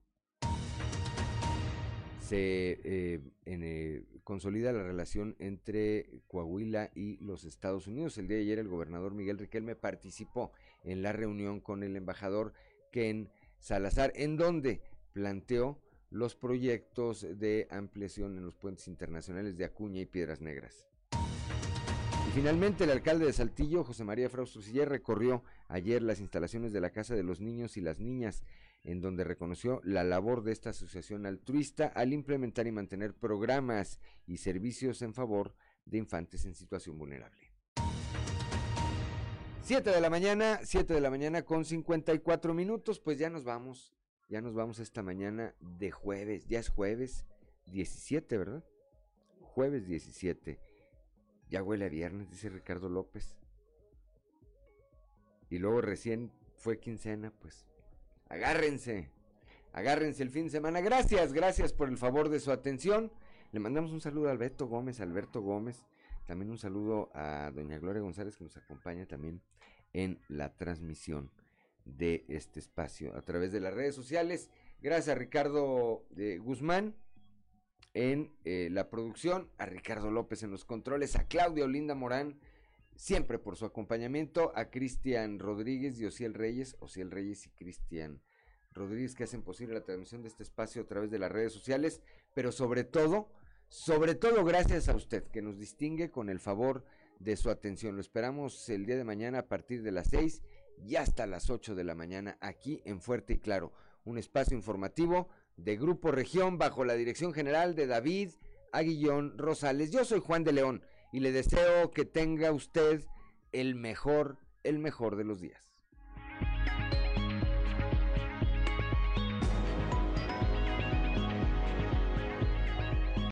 Se eh, eh, consolida la relación entre Coahuila y los Estados Unidos. El día de ayer el gobernador Miguel Riquelme participó en la reunión con el embajador Ken Salazar, en donde planteó los proyectos de ampliación en los puentes internacionales de Acuña y Piedras Negras. Finalmente, el alcalde de Saltillo, José María Frausto Siller, recorrió ayer las instalaciones de la Casa de los Niños y las Niñas, en donde reconoció la labor de esta asociación altruista al implementar y mantener programas y servicios en favor de infantes en situación vulnerable. 7 de la mañana, 7 de la mañana con 54 minutos, pues ya nos vamos, ya nos vamos esta mañana de jueves, ya es jueves 17, ¿verdad? jueves 17. Ya huele a viernes, dice Ricardo López. Y luego recién fue quincena, pues agárrense, agárrense el fin de semana. Gracias, gracias por el favor de su atención. Le mandamos un saludo a Alberto Gómez, Alberto Gómez. También un saludo a doña Gloria González que nos acompaña también en la transmisión de este espacio a través de las redes sociales. Gracias a Ricardo eh, Guzmán en eh, la producción, a Ricardo López en los controles, a Claudia Olinda Morán, siempre por su acompañamiento, a Cristian Rodríguez y Ociel Reyes, Ociel Reyes y Cristian Rodríguez que hacen posible la transmisión de este espacio a través de las redes sociales, pero sobre todo, sobre todo gracias a usted que nos distingue con el favor de su atención. Lo esperamos el día de mañana a partir de las 6 y hasta las 8 de la mañana aquí en Fuerte y Claro, un espacio informativo de Grupo Región bajo la dirección general de David Aguillón Rosales. Yo soy Juan de León y le deseo que tenga usted el mejor, el mejor de los días.